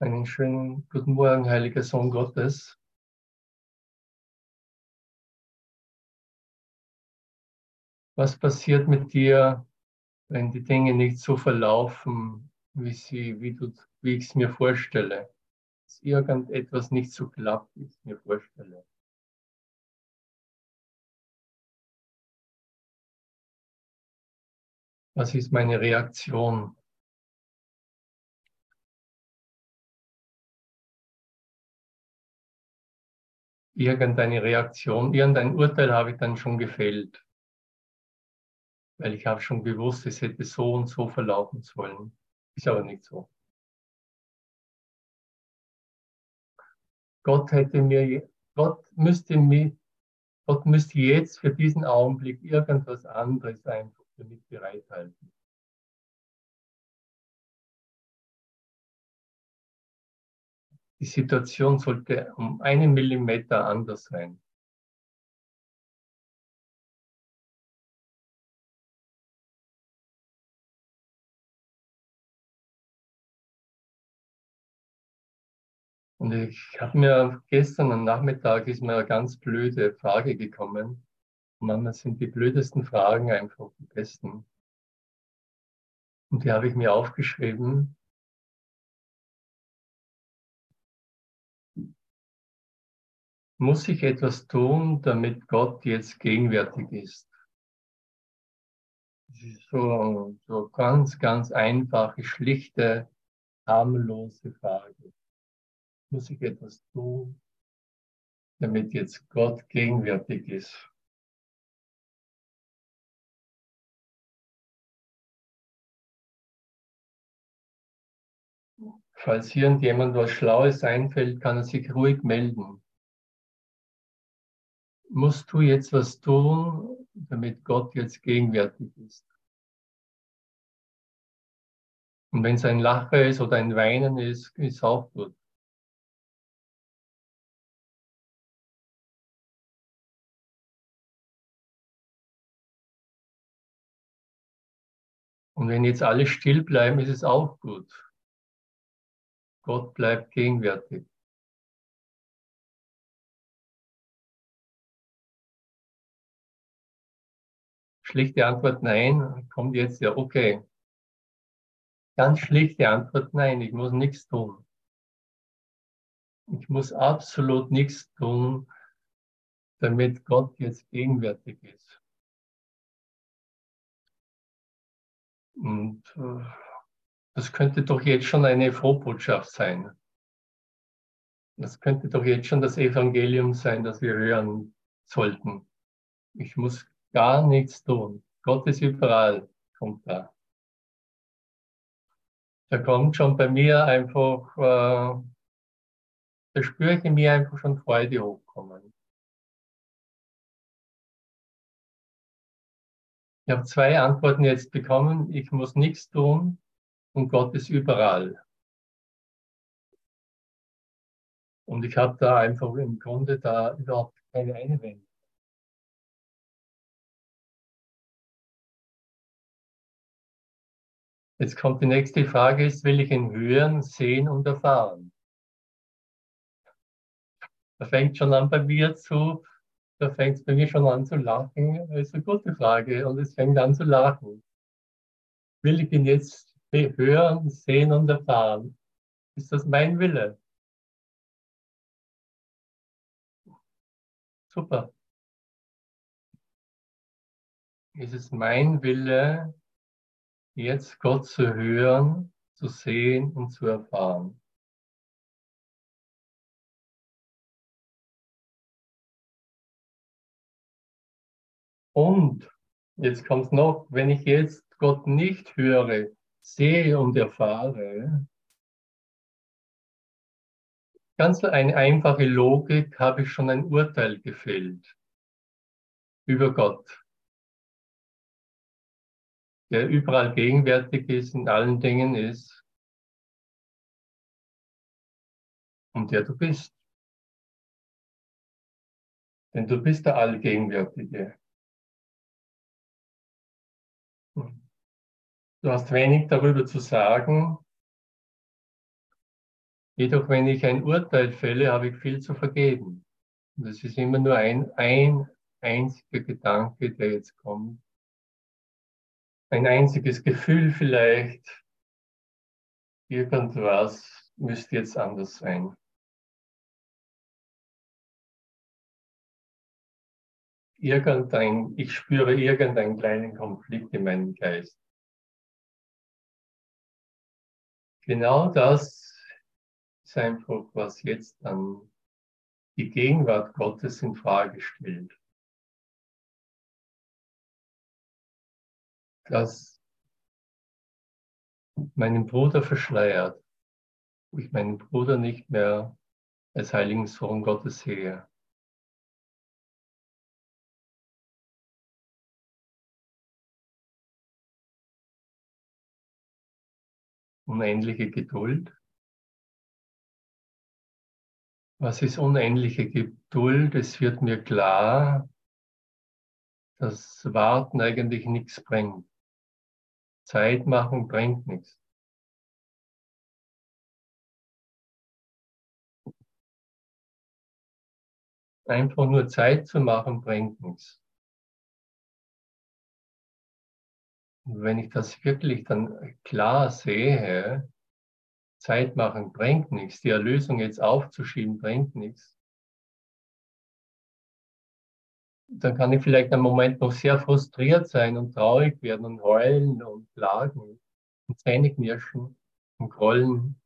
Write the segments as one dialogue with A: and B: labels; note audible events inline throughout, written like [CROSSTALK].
A: Einen schönen guten Morgen, heiliger Sohn Gottes. Was passiert mit dir, wenn die Dinge nicht so verlaufen, wie, sie, wie, du, wie ich es mir vorstelle? Dass irgendetwas nicht so klappt, wie ich es mir vorstelle. Was ist meine Reaktion? Irgendeine Reaktion, irgendein Urteil habe ich dann schon gefällt. Weil ich habe schon gewusst, es hätte so und so verlaufen sollen. Ist aber nicht so. Gott hätte mir, Gott müsste mir, Gott müsste jetzt für diesen Augenblick irgendwas anderes einfach für mich bereithalten. Die Situation sollte um einen Millimeter anders sein. Und ich habe mir gestern am Nachmittag ist mir eine ganz blöde Frage gekommen. Manchmal sind die blödesten Fragen einfach die besten. Und die habe ich mir aufgeschrieben muss ich etwas tun, damit Gott jetzt gegenwärtig ist? So, so ganz, ganz einfache, schlichte, harmlose Frage. Muss ich etwas tun, damit jetzt Gott gegenwärtig ist? Falls irgendjemand was Schlaues einfällt, kann er sich ruhig melden musst du jetzt was tun, damit Gott jetzt gegenwärtig ist. Und wenn es ein Lachen ist oder ein Weinen ist, ist auch gut. Und wenn jetzt alle still bleiben, ist es auch gut. Gott bleibt gegenwärtig. Schlichte Antwort nein, kommt jetzt ja, okay. Ganz schlichte Antwort nein, ich muss nichts tun. Ich muss absolut nichts tun, damit Gott jetzt gegenwärtig ist. Und äh, das könnte doch jetzt schon eine Frohbotschaft sein. Das könnte doch jetzt schon das Evangelium sein, das wir hören sollten. Ich muss gar nichts tun. Gott ist überall, kommt da. Da kommt schon bei mir einfach, äh, da spüre ich in mir einfach schon Freude hochkommen. Ich habe zwei Antworten jetzt bekommen. Ich muss nichts tun und Gott ist überall. Und ich habe da einfach im Grunde da überhaupt keine Einwände. Jetzt kommt die nächste Frage, ist, will ich ihn hören, sehen und erfahren? Da fängt schon an bei mir zu, da fängt es bei mir schon an zu lachen. Das ist eine gute Frage und es fängt an zu lachen. Will ich ihn jetzt hören, sehen und erfahren? Ist das mein Wille? Super. Ist es mein Wille, jetzt Gott zu hören, zu sehen und zu erfahren. Und jetzt kommt noch, wenn ich jetzt Gott nicht höre, sehe und erfahre, ganz eine einfache Logik habe ich schon ein Urteil gefällt über Gott der überall gegenwärtig ist, in allen Dingen ist und der du bist. Denn du bist der Allgegenwärtige. Du hast wenig darüber zu sagen, Jedoch, wenn ich ein Urteil fälle, habe ich viel zu vergeben. Und das ist immer nur ein, ein einziger Gedanke, der jetzt kommt. Ein einziges Gefühl vielleicht. Irgendwas müsste jetzt anders sein. Irgendein, ich spüre irgendeinen kleinen Konflikt in meinem Geist. Genau das ist einfach, was jetzt dann die Gegenwart Gottes in Frage stellt. Das meinen Bruder verschleiert, wo ich meinen Bruder nicht mehr als heiligen Sohn Gottes sehe. Unendliche Geduld. Was ist unendliche Geduld? Es wird mir klar, dass Warten eigentlich nichts bringt. Zeit machen bringt nichts. Einfach nur Zeit zu machen bringt nichts. Und wenn ich das wirklich dann klar sehe, Zeit machen bringt nichts. Die Erlösung jetzt aufzuschieben bringt nichts. Dann kann ich vielleicht einen Moment noch sehr frustriert sein und traurig werden und heulen und klagen und Zähne knirschen und grollen.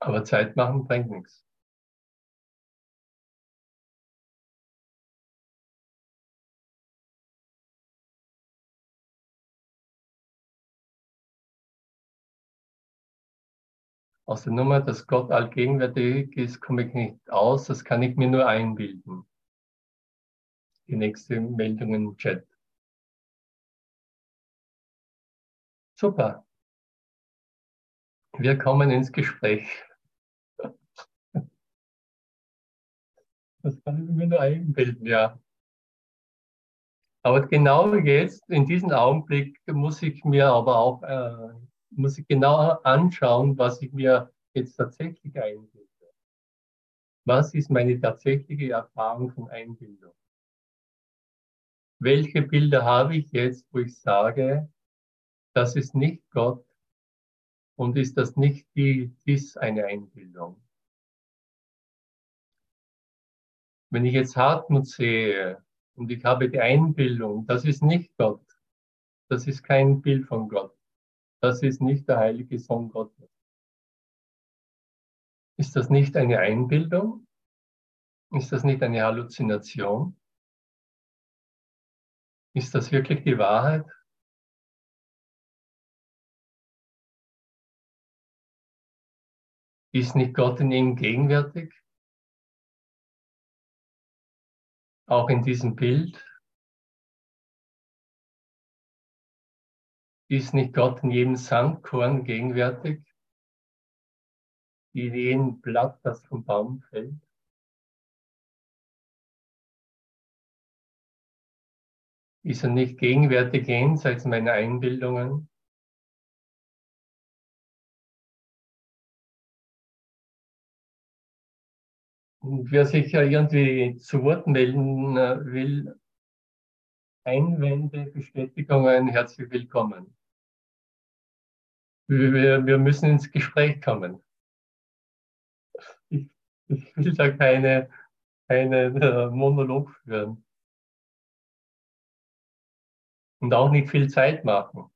A: Aber Zeit machen bringt nichts. Aus der Nummer, dass Gott allgegenwärtig ist, komme ich nicht aus. Das kann ich mir nur einbilden. Die nächste Meldung im Chat. Super. Wir kommen ins Gespräch. Das kann ich mir nur einbilden, ja. Aber genau jetzt, in diesem Augenblick, muss ich mir aber auch äh, muss ich genau anschauen, was ich mir jetzt tatsächlich einbilde. Was ist meine tatsächliche Erfahrung von Einbildung? Welche Bilder habe ich jetzt, wo ich sage, das ist nicht Gott und ist das nicht die, ist eine Einbildung? Wenn ich jetzt Hartmut sehe und ich habe die Einbildung, das ist nicht Gott, das ist kein Bild von Gott, das ist nicht der heilige Sohn Gottes. Ist das nicht eine Einbildung? Ist das nicht eine Halluzination? Ist das wirklich die Wahrheit? Ist nicht Gott in ihm gegenwärtig? Auch in diesem Bild? Ist nicht Gott in jedem Sandkorn gegenwärtig? In jedem Blatt, das vom Baum fällt? Ist er nicht gegenwärtig jenseits meiner Einbildungen? Und wer sich ja irgendwie zu Wort melden äh, will, Einwände, Bestätigungen, herzlich willkommen. Wir, wir müssen ins Gespräch kommen. Ich, ich will da keine, keine äh, Monolog führen. Und auch nicht viel Zeit machen.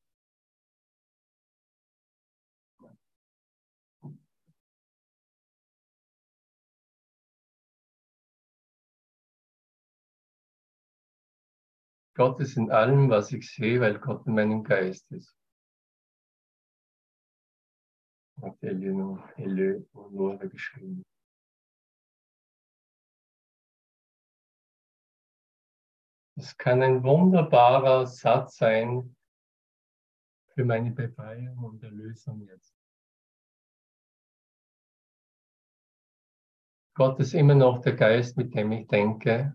A: Gott ist in allem, was ich sehe, weil Gott in meinem Geist ist. Hat Eleonore geschrieben. Es kann ein wunderbarer Satz sein für meine Befreiung und Erlösung jetzt. Gott ist immer noch der Geist, mit dem ich denke.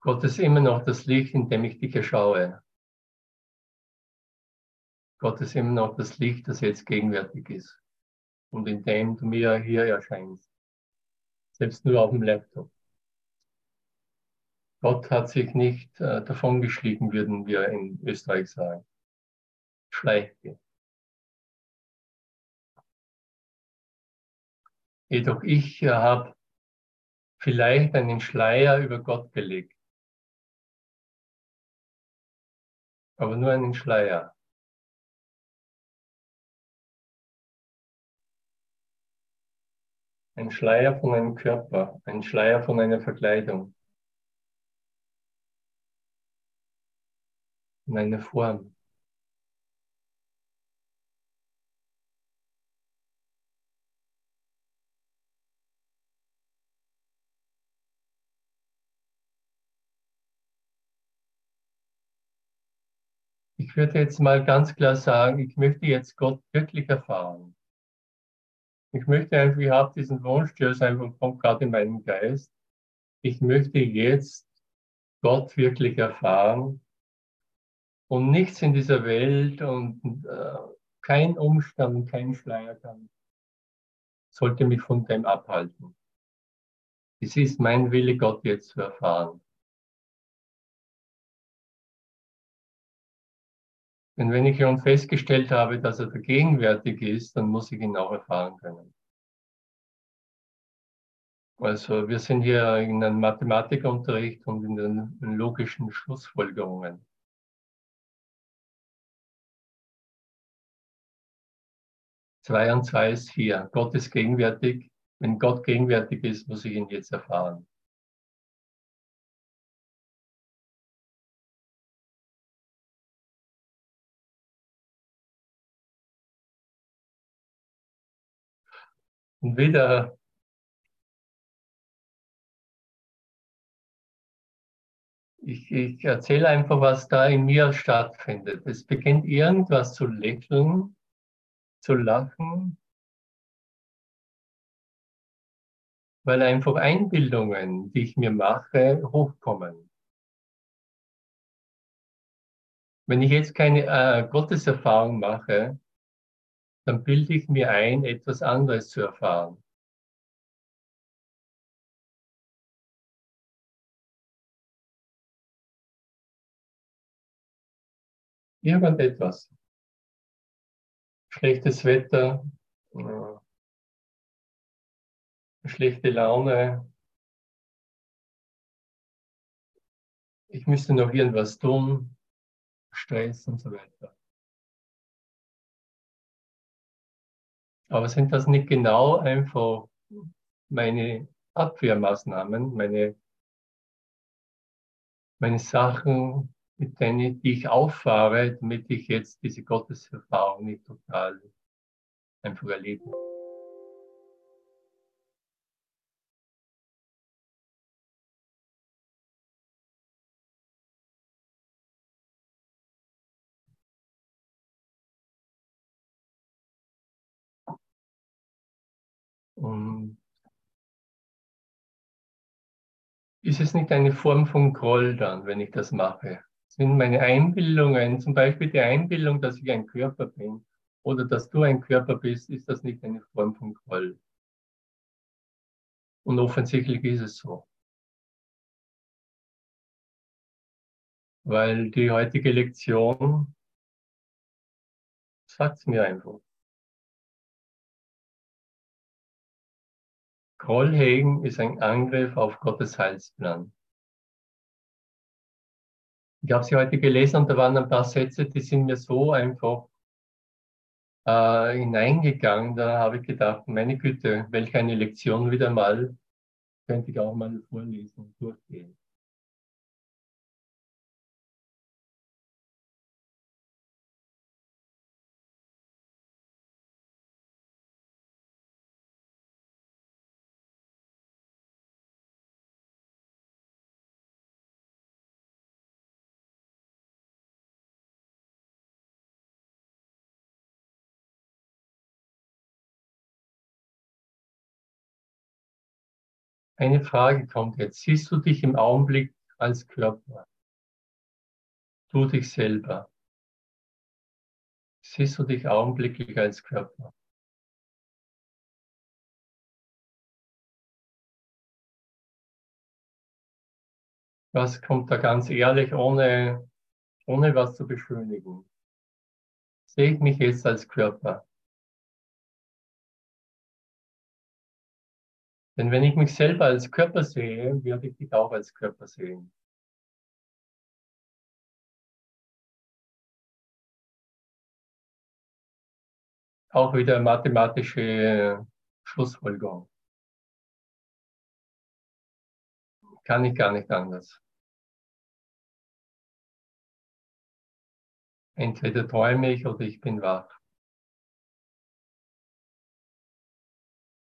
A: Gott ist immer noch das Licht, in dem ich dich erschaue. Gott ist immer noch das Licht, das jetzt gegenwärtig ist und in dem du mir hier erscheinst. Selbst nur auf dem Laptop. Gott hat sich nicht äh, davongeschlichen, würden wir in Österreich sagen. Schleiche. Jedoch ich äh, habe vielleicht einen Schleier über Gott gelegt. Aber nur einen Schleier. Ein Schleier von einem Körper, ein Schleier von einer Verkleidung. In einer Form. Ich würde jetzt mal ganz klar sagen, ich möchte jetzt Gott wirklich erfahren. Ich möchte einfach, ich habe diesen Wunsch, der ist einfach kommt gerade in meinem Geist. Ich möchte jetzt Gott wirklich erfahren und nichts in dieser Welt und äh, kein Umstand, kein Schleier kann, sollte mich von dem abhalten. Es ist mein Wille, Gott jetzt zu erfahren. Denn wenn ich schon festgestellt habe, dass er gegenwärtig ist, dann muss ich ihn auch erfahren können. Also wir sind hier in einem Mathematikunterricht und in den logischen Schlussfolgerungen. Zwei und zwei ist vier. Gott ist gegenwärtig. Wenn Gott gegenwärtig ist, muss ich ihn jetzt erfahren. Wieder ich, ich erzähle einfach, was da in mir stattfindet. Es beginnt irgendwas zu lächeln, zu lachen, weil einfach Einbildungen, die ich mir mache, hochkommen. Wenn ich jetzt keine äh, Gotteserfahrung mache, dann bilde ich mir ein, etwas anderes zu erfahren. Irgendetwas. Schlechtes Wetter, äh, schlechte Laune. Ich müsste noch irgendwas tun, Stress und so weiter. Aber sind das nicht genau einfach meine Abwehrmaßnahmen, meine, meine Sachen, mit denen die ich auffahre, damit ich jetzt diese Gotteserfahrung nicht total einfach erlebe? Ist es nicht eine Form von Groll dann, wenn ich das mache? Sind meine Einbildungen, zum Beispiel die Einbildung, dass ich ein Körper bin oder dass du ein Körper bist, ist das nicht eine Form von Groll? Und offensichtlich ist es so. Weil die heutige Lektion sagt es mir einfach. Grollhegen ist ein Angriff auf Gottes Heilsplan. Ich habe sie heute gelesen und da waren ein paar Sätze, die sind mir so einfach äh, hineingegangen. Da habe ich gedacht, meine Güte, welch eine Lektion wieder mal, könnte ich auch mal vorlesen und durchgehen. Eine Frage kommt jetzt. Siehst du dich im Augenblick als Körper? Du dich selber. siehst du dich augenblicklich als Körper. Was kommt da ganz ehrlich, ohne, ohne was zu beschönigen? Sehe ich mich jetzt als Körper? Denn wenn ich mich selber als Körper sehe, werde ich dich auch als Körper sehen. Auch wieder mathematische Schlussfolgerung. Kann ich gar nicht anders. Entweder träume ich oder ich bin wach.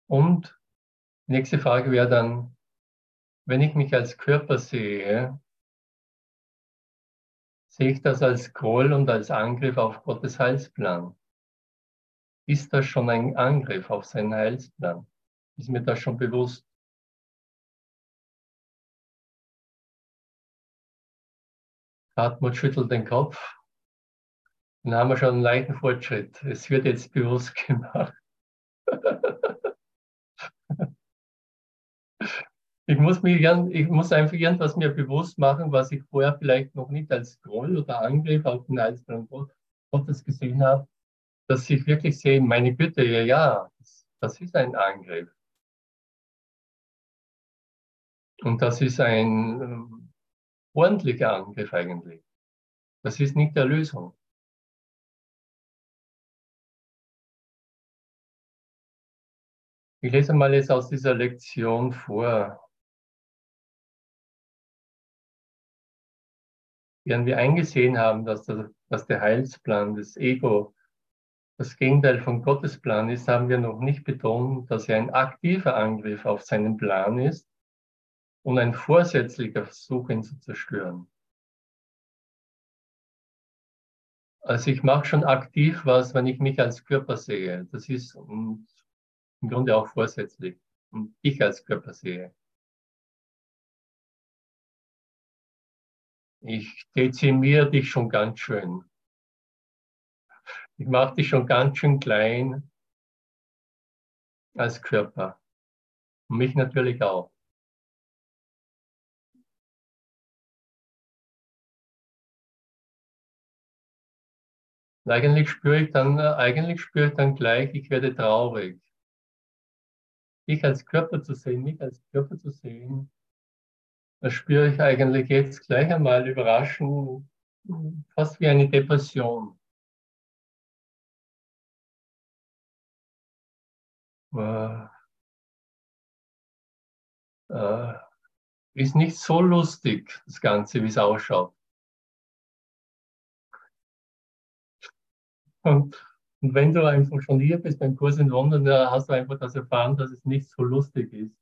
A: Und nächste Frage wäre dann, wenn ich mich als Körper sehe, sehe ich das als Groll und als Angriff auf Gottes Heilsplan? Ist das schon ein Angriff auf seinen Heilsplan? Ist mir das schon bewusst? Hartmut schüttelt den Kopf. Dann haben wir schon einen leichten Fortschritt. Es wird jetzt bewusst [LAUGHS] gemacht. Ich muss, mir, ich muss einfach irgendwas mir bewusst machen, was ich vorher vielleicht noch nicht als Groll oder Angriff auf den Heilsplan Gottes gesehen habe, dass ich wirklich sehe, meine Güte, ja, ja, das, ist ein Angriff. Und das ist ein äh, ordentlicher Angriff eigentlich. Das ist nicht der Lösung. Ich lese mal jetzt aus dieser Lektion vor. Während wir eingesehen haben, dass der, dass der Heilsplan des Ego das Gegenteil von Gottes Plan ist, haben wir noch nicht betont, dass er ein aktiver Angriff auf seinen Plan ist und ein vorsätzlicher Versuch, ihn zu zerstören. Also ich mache schon aktiv was, wenn ich mich als Körper sehe. Das ist im Grunde auch vorsätzlich und ich als Körper sehe. Ich dezimiere dich schon ganz schön. Ich mache dich schon ganz schön klein als Körper. Und mich natürlich auch. Und eigentlich spüre ich dann, eigentlich spüre ich dann gleich, ich werde traurig. Dich als Körper zu sehen, mich als Körper zu sehen, das spüre ich eigentlich jetzt gleich einmal überraschend, fast wie eine Depression. Äh, ist nicht so lustig, das Ganze, wie es ausschaut. Und, und, wenn du einfach schon hier bist beim Kurs in London, da hast du einfach das erfahren, dass es nicht so lustig ist,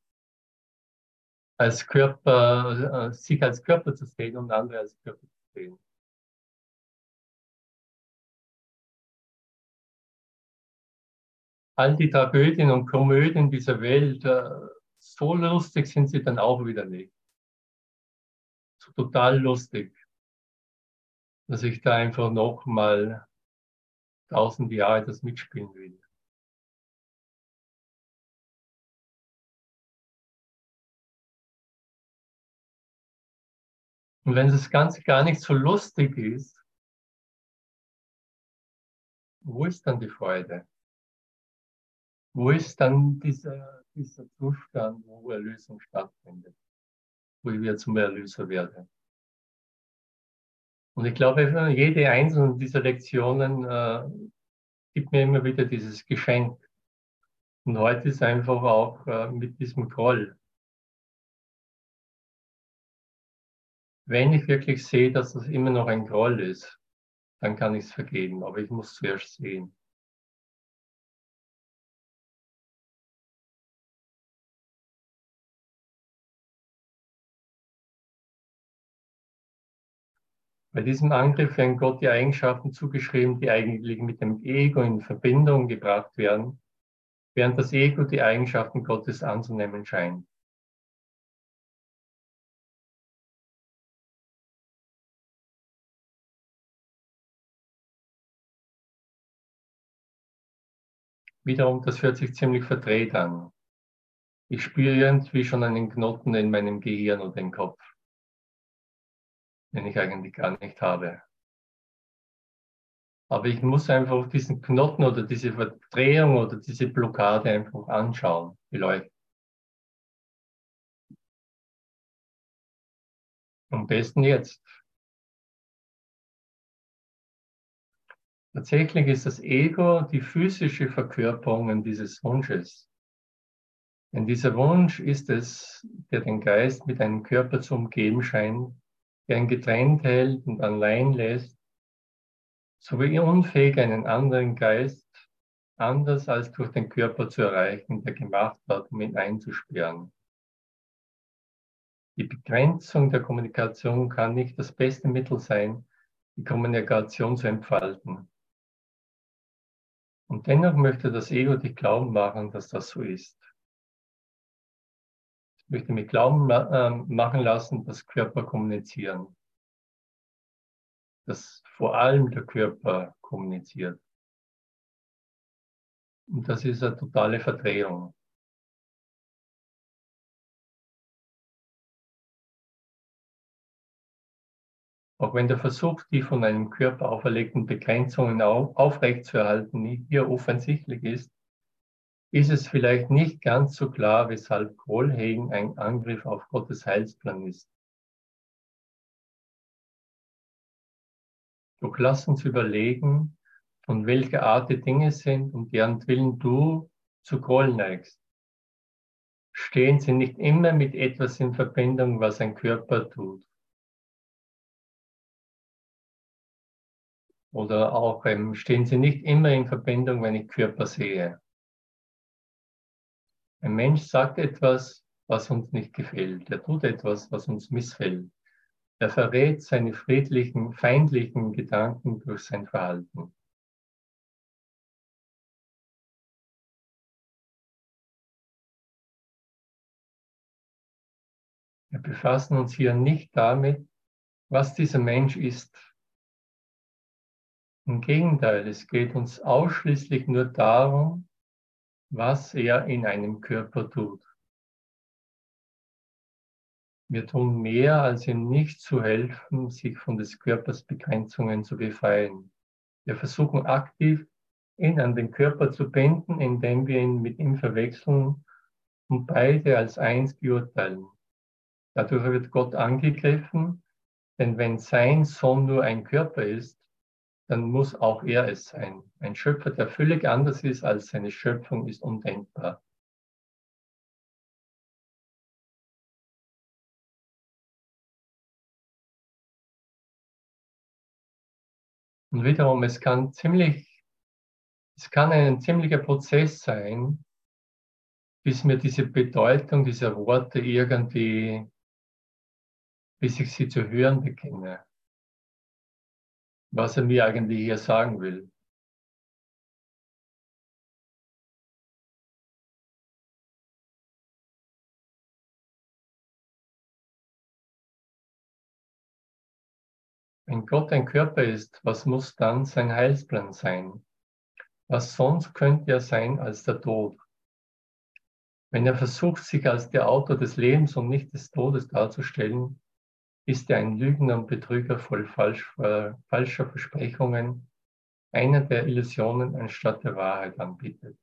A: als Körper, äh, sich als Körper zu sehen und andere als Körper zu sehen. all die Tragödien und Komödien dieser Welt, äh, so lustig sind sie dann auch wieder nicht. So total lustig, dass ich da einfach nochmal tausend Jahre das mitspielen will. Und wenn das Ganze gar nicht so lustig ist, wo ist dann die Freude? Wo ist dann dieser, dieser Zustand, wo Erlösung stattfindet, wo ich wieder zum Erlöser werde? Und ich glaube, jede einzelne dieser Lektionen äh, gibt mir immer wieder dieses Geschenk. Und heute ist einfach auch äh, mit diesem Groll. Wenn ich wirklich sehe, dass das immer noch ein Groll ist, dann kann ich es vergeben. Aber ich muss zuerst sehen. Bei diesem Angriff werden Gott die Eigenschaften zugeschrieben, die eigentlich mit dem Ego in Verbindung gebracht werden, während das Ego die Eigenschaften Gottes anzunehmen scheint. Wiederum, das hört sich ziemlich verdreht an. Ich spüre irgendwie schon einen Knoten in meinem Gehirn oder im Kopf, den ich eigentlich gar nicht habe. Aber ich muss einfach diesen Knoten oder diese Verdrehung oder diese Blockade einfach anschauen, beleuchten. Am besten jetzt. Tatsächlich ist das Ego die physische Verkörperung dieses Wunsches. Denn dieser Wunsch ist es, der den Geist mit einem Körper zu umgeben scheint, der ihn getrennt hält und allein lässt, sowie unfähig, einen anderen Geist anders als durch den Körper zu erreichen, der gemacht wird, um ihn einzusperren. Die Begrenzung der Kommunikation kann nicht das beste Mittel sein, die Kommunikation zu entfalten. Und dennoch möchte das Ego dich glauben machen, dass das so ist. Es möchte mich glauben äh, machen lassen, dass Körper kommunizieren. Dass vor allem der Körper kommuniziert. Und das ist eine totale Verdrehung. Auch wenn der Versuch, die von einem Körper auferlegten Begrenzungen aufrechtzuerhalten, hier offensichtlich ist, ist es vielleicht nicht ganz so klar, weshalb Grollhegen ein Angriff auf Gottes Heilsplan ist. Doch lass uns überlegen, von welcher Art die Dinge sind, um deren Willen du zu Groll neigst. Stehen sie nicht immer mit etwas in Verbindung, was ein Körper tut? Oder auch ähm, stehen sie nicht immer in Verbindung, wenn ich Körper sehe. Ein Mensch sagt etwas, was uns nicht gefällt. Er tut etwas, was uns missfällt. Er verrät seine friedlichen, feindlichen Gedanken durch sein Verhalten. Wir befassen uns hier nicht damit, was dieser Mensch ist, im Gegenteil, es geht uns ausschließlich nur darum, was er in einem Körper tut. Wir tun mehr, als ihm nicht zu helfen, sich von des Körpers Begrenzungen zu befreien. Wir versuchen aktiv, ihn an den Körper zu binden, indem wir ihn mit ihm verwechseln und beide als eins beurteilen. Dadurch wird Gott angegriffen, denn wenn sein Sohn nur ein Körper ist, dann muss auch er es sein. Ein Schöpfer, der völlig anders ist als seine Schöpfung, ist undenkbar. Und wiederum, es kann ziemlich, es kann ein ziemlicher Prozess sein, bis mir diese Bedeutung dieser Worte irgendwie, bis ich sie zu hören beginne was er mir eigentlich hier sagen will. Wenn Gott ein Körper ist, was muss dann sein Heilsplan sein? Was sonst könnte er sein als der Tod? Wenn er versucht, sich als der Autor des Lebens und nicht des Todes darzustellen, ist er ein Lügner und Betrüger voll falsch, äh, falscher Versprechungen, einer, der Illusionen anstatt der Wahrheit anbietet.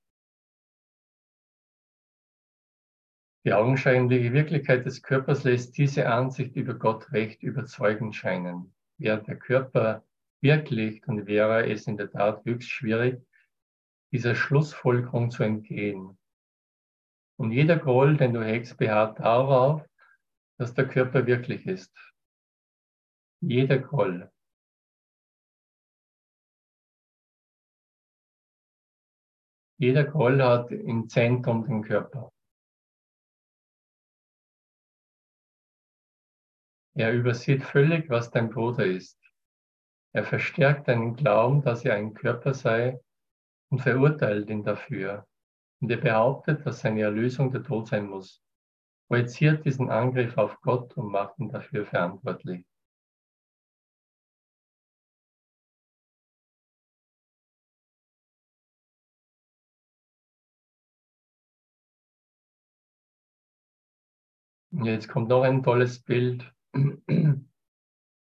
A: Die augenscheinliche Wirklichkeit des Körpers lässt diese Ansicht über Gott recht überzeugend scheinen. Wäre der Körper wirklich, dann wäre es in der Tat höchst schwierig, dieser Schlussfolgerung zu entgehen. Und jeder Groll, den du hegst, beharrt darauf, dass der Körper wirklich ist. Jeder Groll. Jeder Groll hat im Zentrum den Körper. Er übersieht völlig, was dein Bruder ist. Er verstärkt deinen Glauben, dass er ein Körper sei und verurteilt ihn dafür. Und er behauptet, dass seine Erlösung der Tod sein muss. Projiziert diesen Angriff auf Gott und macht ihn dafür verantwortlich. Jetzt kommt noch ein tolles Bild.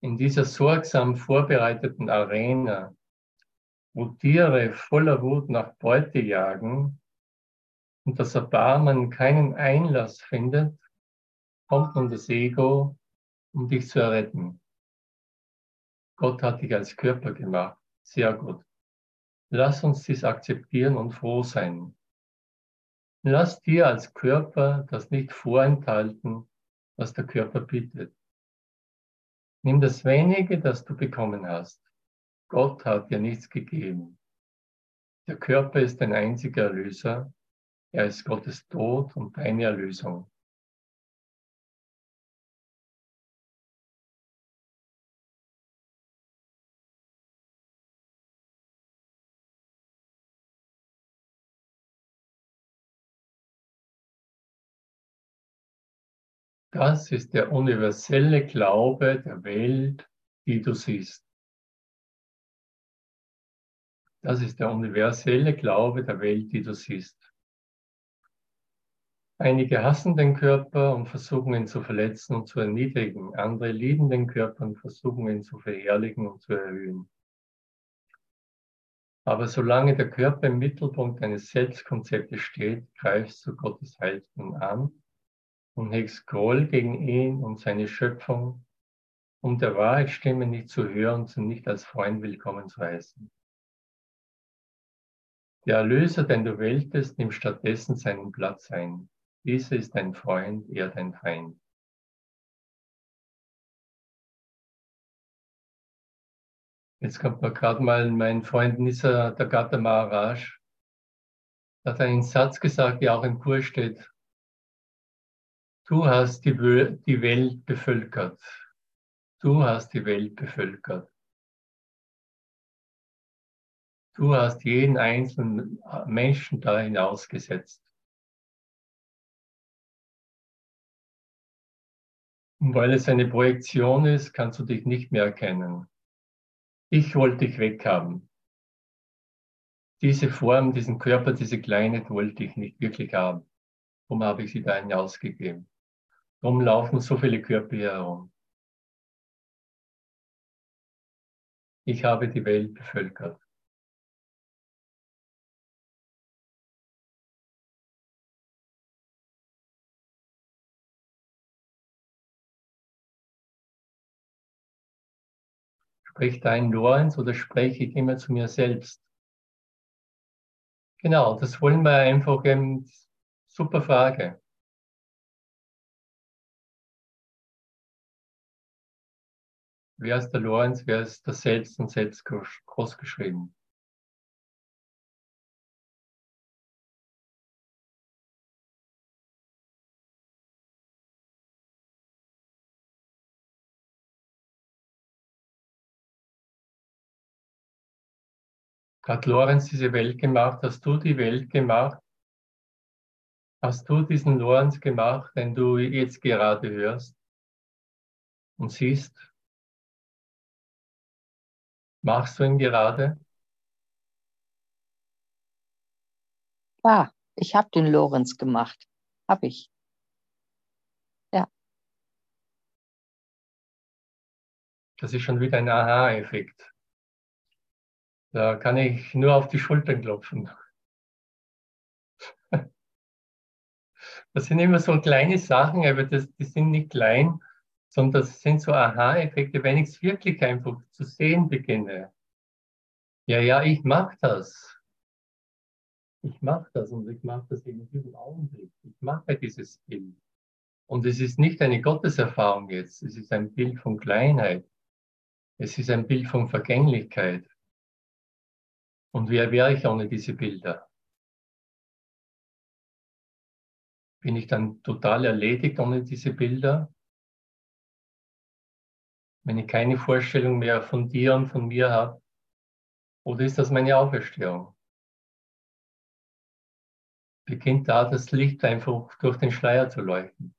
A: In dieser sorgsam vorbereiteten Arena, wo Tiere voller Wut nach Beute jagen und das Erbarmen keinen Einlass findet, kommt nun das Ego, um dich zu erretten. Gott hat dich als Körper gemacht. Sehr gut. Lass uns dies akzeptieren und froh sein. Lass dir als Körper das nicht vorenthalten, was der Körper bittet. Nimm das wenige, das du bekommen hast. Gott hat dir nichts gegeben. Der Körper ist dein einziger Erlöser. Er ist Gottes Tod und deine Erlösung. Das ist der universelle Glaube der Welt, die du siehst. Das ist der universelle Glaube der Welt, die du siehst. Einige hassen den Körper und versuchen ihn zu verletzen und zu erniedrigen. Andere lieben den Körper und versuchen ihn zu verherrlichen und zu erhöhen. Aber solange der Körper im Mittelpunkt deines Selbstkonzeptes steht, greifst du Gottes Heilstum an und hegst Groll gegen ihn und seine Schöpfung, um der Wahrheitsstimme nicht zu hören und sie nicht als Freund willkommen zu heißen. Der Erlöser, den du wähltest, nimmt stattdessen seinen Platz ein. Dieser ist dein Freund, er dein Feind. Jetzt kommt mir gerade mal mein Freund Nissa Dagata Maharaj, hat einen Satz gesagt, der auch im Kurs steht. Du hast die, die Welt bevölkert. Du hast die Welt bevölkert. Du hast jeden einzelnen Menschen da hinausgesetzt. Und weil es eine Projektion ist, kannst du dich nicht mehr erkennen. Ich wollte dich weghaben. Diese Form, diesen Körper, diese Kleinheit wollte ich nicht wirklich haben. Darum habe ich sie da hinausgegeben. Darum laufen so viele Körper hier herum. Ich habe die Welt bevölkert. Spricht ein Lorenz oder spreche ich immer zu mir selbst? Genau, das wollen wir einfach, ähm, super Frage. Wer ist der Lorenz? Wer ist der Selbst und Selbst groß geschrieben? Hat Lorenz diese Welt gemacht? Hast du die Welt gemacht? Hast du diesen Lorenz gemacht, den du jetzt gerade hörst und siehst? Machst du ihn gerade?
B: Ja, ich habe den Lorenz gemacht. Habe ich. Ja.
A: Das ist schon wieder ein Aha-Effekt. Da kann ich nur auf die Schultern klopfen. [LAUGHS] Das sind immer so kleine Sachen, aber das, die sind nicht klein, sondern das sind so Aha-Effekte, wenn ich es wirklich einfach zu sehen beginne. Ja, ja, ich mache das. Ich mache das und ich mache das in diesem Augenblick. Ich mache dieses Bild. Und es ist nicht eine Gotteserfahrung jetzt, es ist ein Bild von Kleinheit. Es ist ein Bild von Vergänglichkeit. Und wer wäre ich ohne diese Bilder? Bin ich dann total erledigt ohne diese Bilder? Wenn ich keine Vorstellung mehr von dir und von mir habe? Oder ist das meine Auferstehung? Beginnt da das Licht einfach durch den Schleier zu leuchten?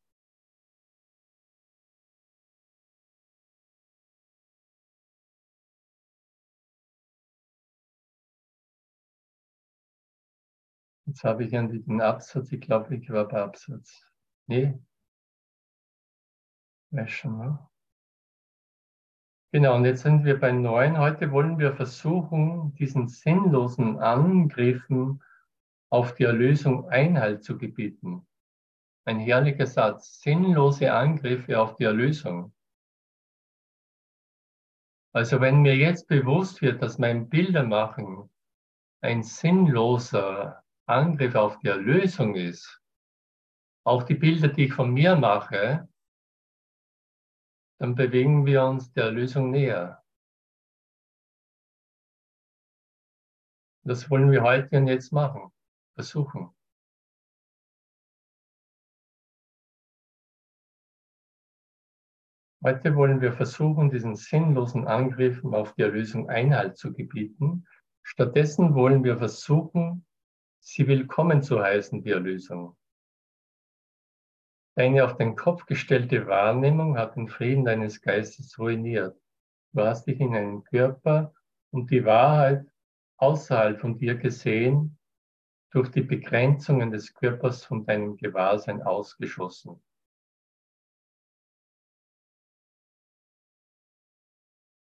A: Jetzt habe ich den Absatz, ich glaube, ich war bei Absatz. Nee, Wäschen, ne? Genau, und jetzt sind wir bei neun. Heute wollen wir versuchen, diesen sinnlosen Angriffen auf die Erlösung Einhalt zu gebieten. Ein herrlicher Satz. Sinnlose Angriffe auf die Erlösung. Also wenn mir jetzt bewusst wird, dass mein Bildermachen ein sinnloser Angriff auf die Erlösung ist, auch die Bilder, die ich von mir mache, dann bewegen wir uns der Lösung näher. Das wollen wir heute und jetzt machen, versuchen. Heute wollen wir versuchen, diesen sinnlosen Angriffen auf die Erlösung Einhalt zu gebieten. Stattdessen wollen wir versuchen, sie willkommen zu heißen, die Erlösung. Deine auf den Kopf gestellte Wahrnehmung hat den Frieden deines Geistes ruiniert. Du hast dich in einen Körper und die Wahrheit außerhalb von dir gesehen, durch die Begrenzungen des Körpers von deinem Gewahrsein ausgeschlossen.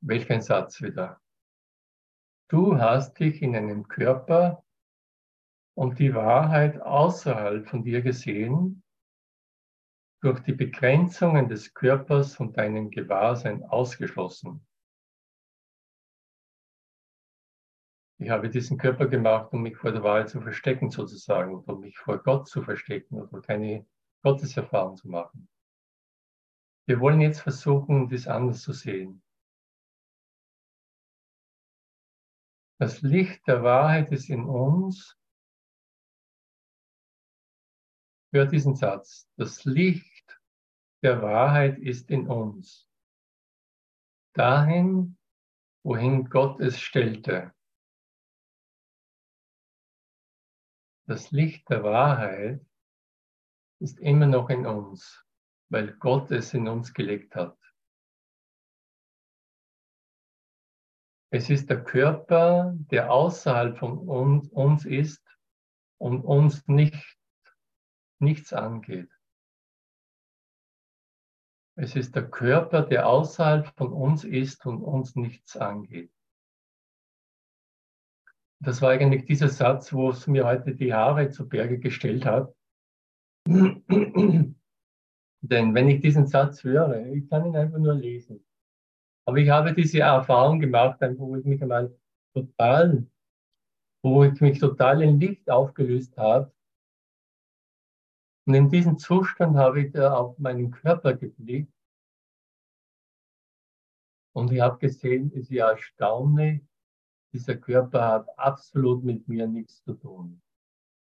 A: Welch ein Satz wieder. Du hast dich in einem Körper und die Wahrheit außerhalb von dir gesehen, durch die Begrenzungen des Körpers und deinem Gewahrsein ausgeschlossen. Ich habe diesen Körper gemacht, um mich vor der Wahrheit zu verstecken, sozusagen, um mich vor Gott zu verstecken oder keine Gotteserfahrung zu machen. Wir wollen jetzt versuchen, das anders zu sehen. Das Licht der Wahrheit ist in uns. Hör diesen Satz. Das Licht der Wahrheit ist in uns. Dahin, wohin Gott es stellte. Das Licht der Wahrheit ist immer noch in uns, weil Gott es in uns gelegt hat. Es ist der Körper, der außerhalb von uns ist und uns nicht, nichts angeht. Es ist der Körper, der außerhalb von uns ist und uns nichts angeht. Das war eigentlich dieser Satz, wo es mir heute die Haare zu Berge gestellt hat. [CLEARS THROAT] Denn wenn ich diesen Satz höre, ich kann ihn einfach nur lesen. Aber ich habe diese Erfahrung gemacht, wo ich mich einmal total, wo ich mich total in Licht aufgelöst habe und in diesem Zustand habe ich da auf meinen Körper geblickt und ich habe gesehen, es ist ja erstaunlich, dieser Körper hat absolut mit mir nichts zu tun.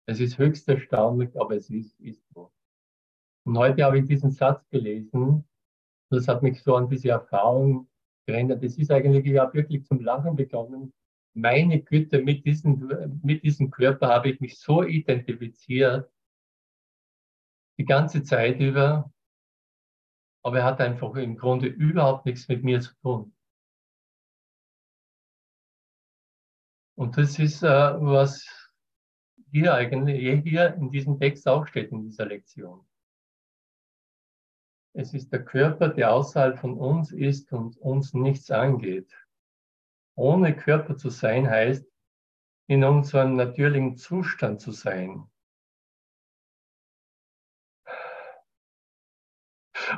A: Es ist höchst erstaunlich, aber es ist, ist so. Und heute habe ich diesen Satz gelesen. Das hat mich so an diese Erfahrung geändert. Es ist eigentlich, ich habe wirklich zum Lachen begonnen. Meine Güte, mit diesem, mit diesem Körper habe ich mich so identifiziert, die ganze Zeit über, aber er hat einfach im Grunde überhaupt nichts mit mir zu tun. Und das ist, äh, was hier eigentlich, hier in diesem Text auch steht, in dieser Lektion. Es ist der Körper, der außerhalb von uns ist und uns nichts angeht. Ohne Körper zu sein heißt, in unserem natürlichen Zustand zu sein.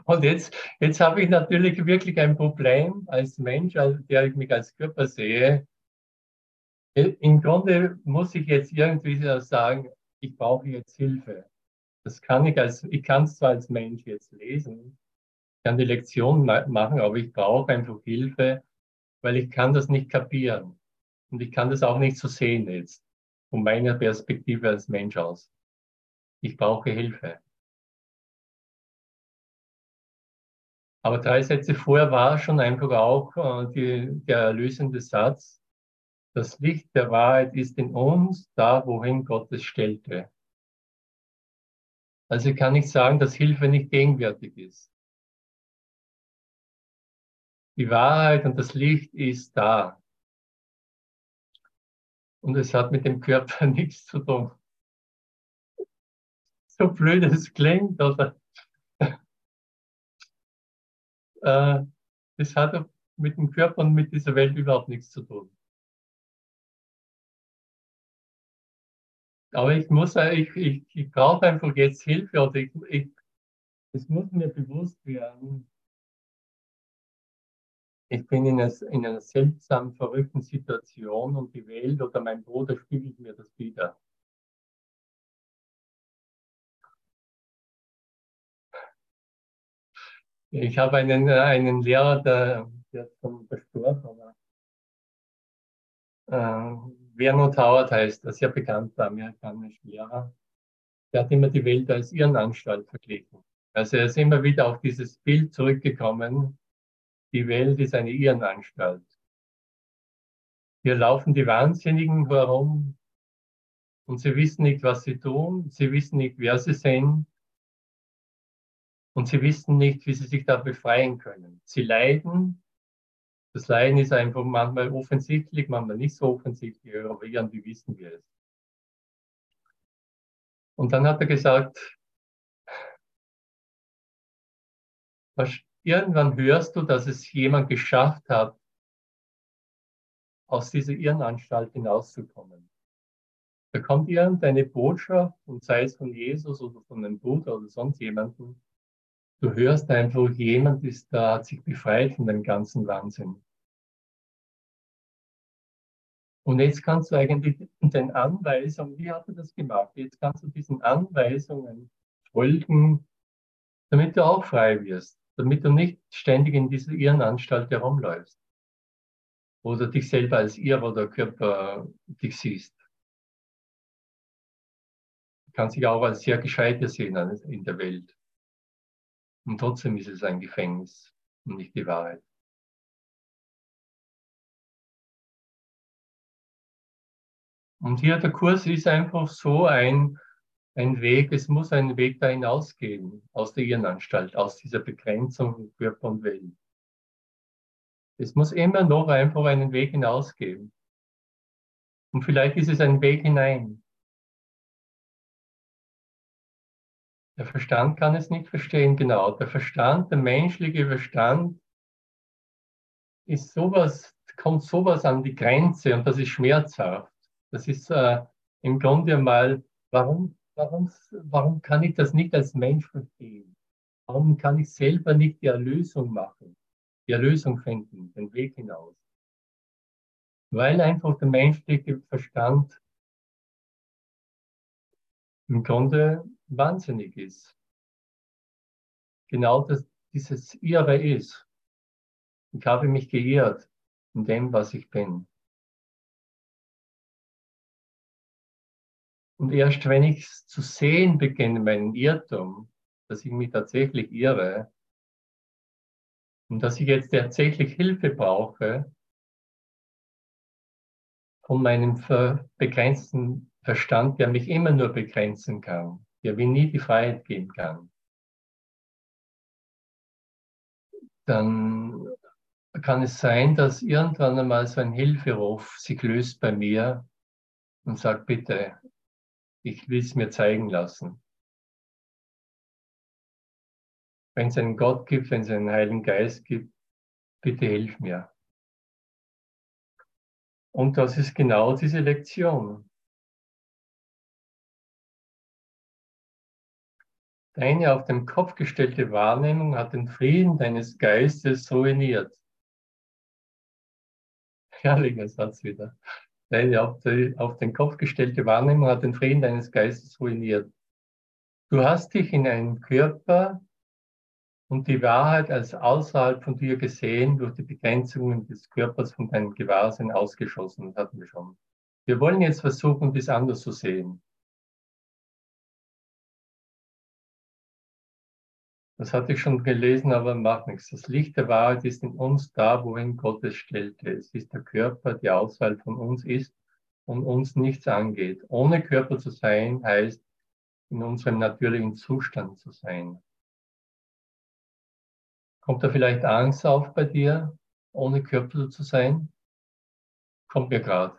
A: Und jetzt, jetzt habe ich natürlich wirklich ein Problem als Mensch, der ich mich als Körper sehe. Im Grunde muss ich jetzt irgendwie sagen, ich brauche jetzt Hilfe. Das kann ich als, ich kann es zwar als Mensch jetzt lesen, kann die Lektion machen, aber ich brauche einfach Hilfe, weil ich kann das nicht kapieren. Und ich kann das auch nicht so sehen jetzt, von meiner Perspektive als Mensch aus. Ich brauche Hilfe. Aber drei Sätze vorher war schon einfach auch äh, die, der erlösende Satz, das Licht der Wahrheit ist in uns, da wohin Gott es stellte. Also kann ich sagen, dass Hilfe nicht gegenwärtig ist. Die Wahrheit und das Licht ist da. Und es hat mit dem Körper [LAUGHS] nichts zu tun. So blöd es klingt, oder? Äh, das hat mit dem Körper und mit dieser Welt überhaupt nichts zu tun. Aber ich muss, ich, ich, ich brauche einfach jetzt Hilfe oder ich, ich, es muss mir bewusst werden, ich bin in einer, in einer seltsam verrückten Situation und die Welt oder mein Bruder spiegelt mir das wieder. Ich habe einen, einen Lehrer, der, der ist schon verstorben, aber äh, Werner Howard heißt, ein sehr bekannter amerikanischer Lehrer. Der hat immer die Welt als Irrenanstalt verglichen. Also er ist immer wieder auf dieses Bild zurückgekommen, die Welt ist eine Irrenanstalt. Hier laufen die Wahnsinnigen herum und sie wissen nicht, was sie tun, sie wissen nicht, wer sie sind und sie wissen nicht, wie sie sich da befreien können. Sie leiden. Das Leiden ist einfach manchmal offensichtlich, manchmal nicht so offensichtlich, aber irgendwie wissen wir es. Und dann hat er gesagt, Irgendwann hörst du, dass es jemand geschafft hat, aus dieser Irrenanstalt hinauszukommen. Da kommt irgendeine Botschaft, und sei es von Jesus oder von einem Bruder oder sonst jemanden. Du hörst einfach, jemand ist da, hat sich befreit von dem ganzen Wahnsinn. Und jetzt kannst du eigentlich den Anweisungen, wie hat er das gemacht? Jetzt kannst du diesen Anweisungen folgen, damit du auch frei wirst damit du nicht ständig in dieser Irrenanstalt herumläufst oder dich selber als Irr oder Körper dich siehst. Du kannst dich auch als sehr gescheiter sehen in der Welt. Und trotzdem ist es ein Gefängnis und nicht die Wahrheit. Und hier der Kurs ist einfach so ein ein Weg, es muss einen Weg da hinausgehen aus der Irrenanstalt, aus dieser Begrenzung von Körper und Welt. Es muss immer noch einfach einen Weg hinausgeben. Und vielleicht ist es ein Weg hinein. Der Verstand kann es nicht verstehen, genau. Der Verstand, der menschliche Verstand ist sowas, kommt sowas an die Grenze und das ist schmerzhaft. Das ist äh, im Grunde mal, warum warum, warum kann ich das nicht als Mensch verstehen? Warum kann ich selber nicht die Erlösung machen, die Erlösung finden, den Weg hinaus? Weil einfach der menschliche Verstand im Grunde wahnsinnig ist. Genau das, dieses Irre ist. Ich habe mich geirrt in dem, was ich bin. Und erst wenn ich zu sehen beginne, meinen Irrtum, dass ich mich tatsächlich irre und dass ich jetzt tatsächlich Hilfe brauche von meinem begrenzten Verstand, der mich immer nur begrenzen kann, der mir nie die Freiheit geben kann, dann kann es sein, dass irgendwann einmal so ein Hilferuf sich löst bei mir und sagt, bitte, ich will es mir zeigen lassen. Wenn es einen Gott gibt, wenn es einen Heiligen Geist gibt, bitte hilf mir. Und das ist genau diese Lektion. Deine auf den Kopf gestellte Wahrnehmung hat den Frieden deines Geistes ruiniert. Herrlicher Satz wieder. Deine auf, die, auf den Kopf gestellte Wahrnehmung hat den Frieden deines Geistes ruiniert. Du hast dich in einen Körper und die Wahrheit als außerhalb von dir gesehen, durch die Begrenzungen des Körpers von deinem Gewahrsinn ausgeschlossen, das hatten wir schon. Wir wollen jetzt versuchen, das anders zu sehen. Das hatte ich schon gelesen, aber macht nichts. Das Licht der Wahrheit ist in uns da, wohin Gott es stellte. Es ist der Körper, der außerhalb von uns ist und uns nichts angeht. Ohne Körper zu sein, heißt in unserem natürlichen Zustand zu sein. Kommt da vielleicht Angst auf bei dir, ohne Körper zu sein? Kommt mir gerade.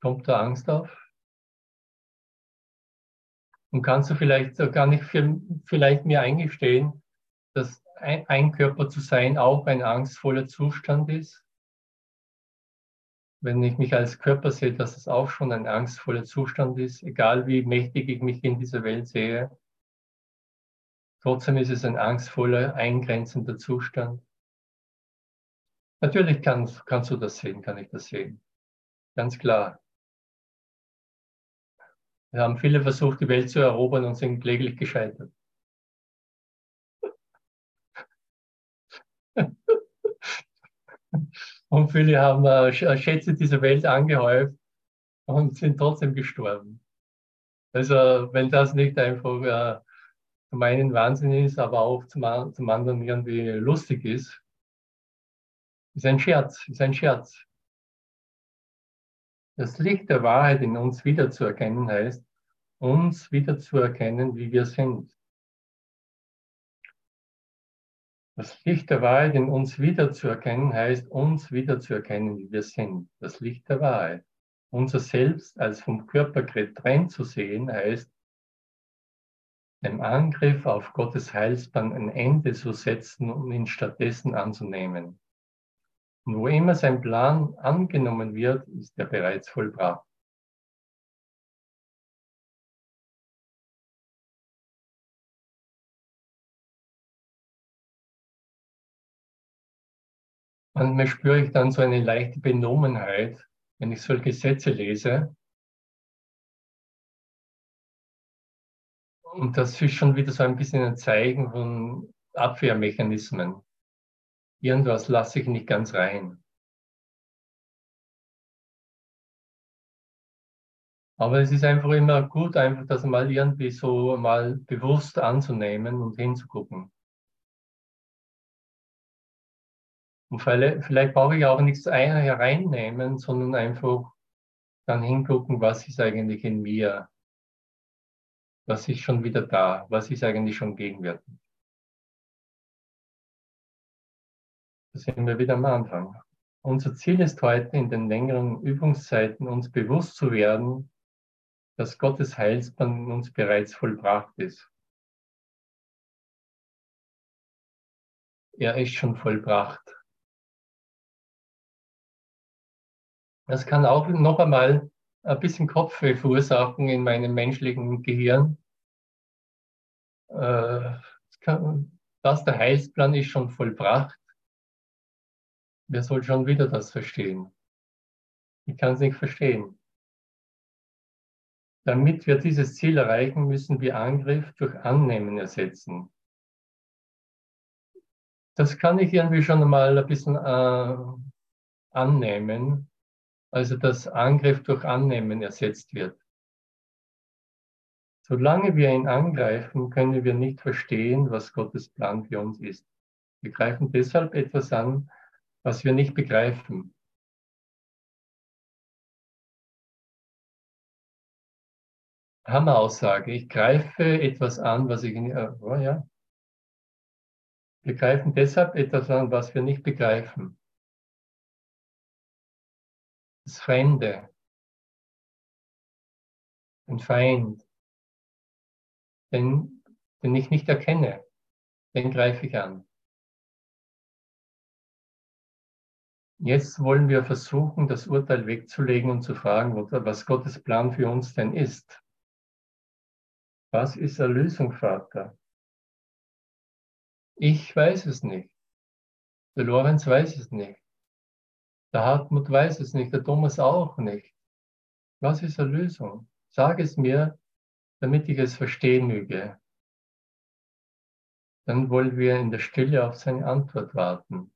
A: Kommt da Angst auf? Und kannst du vielleicht gar nicht für, vielleicht mir eingestehen, dass ein Körper zu sein auch ein angstvoller Zustand ist. Wenn ich mich als Körper sehe, dass es auch schon ein angstvoller Zustand ist, egal wie mächtig ich mich in dieser Welt sehe. Trotzdem ist es ein angstvoller, eingrenzender Zustand. Natürlich kann, kannst du das sehen, kann ich das sehen. Ganz klar. Wir haben viele versucht, die Welt zu erobern und sind kläglich gescheitert. [LAUGHS] Und viele haben äh, Schätze dieser Welt angehäuft und sind trotzdem gestorben. Also wenn das nicht einfach äh, zum einen Wahnsinn ist, aber auch zum, zum anderen irgendwie lustig ist, ist ein Scherz, ist ein Scherz. Das Licht der Wahrheit in uns wiederzuerkennen heißt, uns wiederzuerkennen, wie wir sind. Das Licht der Wahrheit in uns wiederzuerkennen heißt, uns wiederzuerkennen, wie wir sind. Das Licht der Wahrheit. Unser Selbst als vom Körper getrennt zu sehen heißt, dem Angriff auf Gottes Heilsplan ein Ende zu setzen und ihn stattdessen anzunehmen. Und wo immer sein Plan angenommen wird, ist er bereits vollbracht. Manchmal spüre ich dann so eine leichte Benommenheit, wenn ich solche Sätze lese. Und das ist schon wieder so ein bisschen ein Zeichen von Abwehrmechanismen irgendwas lasse ich nicht ganz rein. Aber es ist einfach immer gut, einfach das mal irgendwie so mal bewusst anzunehmen und hinzugucken. Und vielleicht, vielleicht brauche ich auch nichts hereinnehmen, sondern einfach dann hingucken, was ist eigentlich in mir? Was ist schon wieder da? Was ist eigentlich schon gegenwärtig? Sind wir wieder am Anfang. Unser Ziel ist heute, in den längeren Übungszeiten uns bewusst zu werden, dass Gottes Heilsplan in uns bereits vollbracht ist. Er ist schon vollbracht. Das kann auch noch einmal ein bisschen Kopfweh verursachen in meinem menschlichen Gehirn. Äh, das, der Heilsplan ist schon vollbracht. Wer soll schon wieder das verstehen? Ich kann es nicht verstehen. Damit wir dieses Ziel erreichen, müssen wir Angriff durch Annehmen ersetzen. Das kann ich irgendwie schon mal ein bisschen äh, annehmen, also dass Angriff durch Annehmen ersetzt wird. Solange wir ihn angreifen, können wir nicht verstehen, was Gottes Plan für uns ist. Wir greifen deshalb etwas an, was wir nicht begreifen. Hammeraussage. Ich greife etwas an, was ich, äh, oh ja. Wir greifen deshalb etwas an, was wir nicht begreifen. Das Fremde. Ein Feind. Den, den ich nicht erkenne. Den greife ich an. Jetzt wollen wir versuchen, das Urteil wegzulegen und zu fragen, was Gottes Plan für uns denn ist. Was ist Erlösung, Vater? Ich weiß es nicht. Der Lorenz weiß es nicht. Der Hartmut weiß es nicht. Der Thomas auch nicht. Was ist Erlösung? Sag es mir, damit ich es verstehen möge. Dann wollen wir in der Stille auf seine Antwort warten.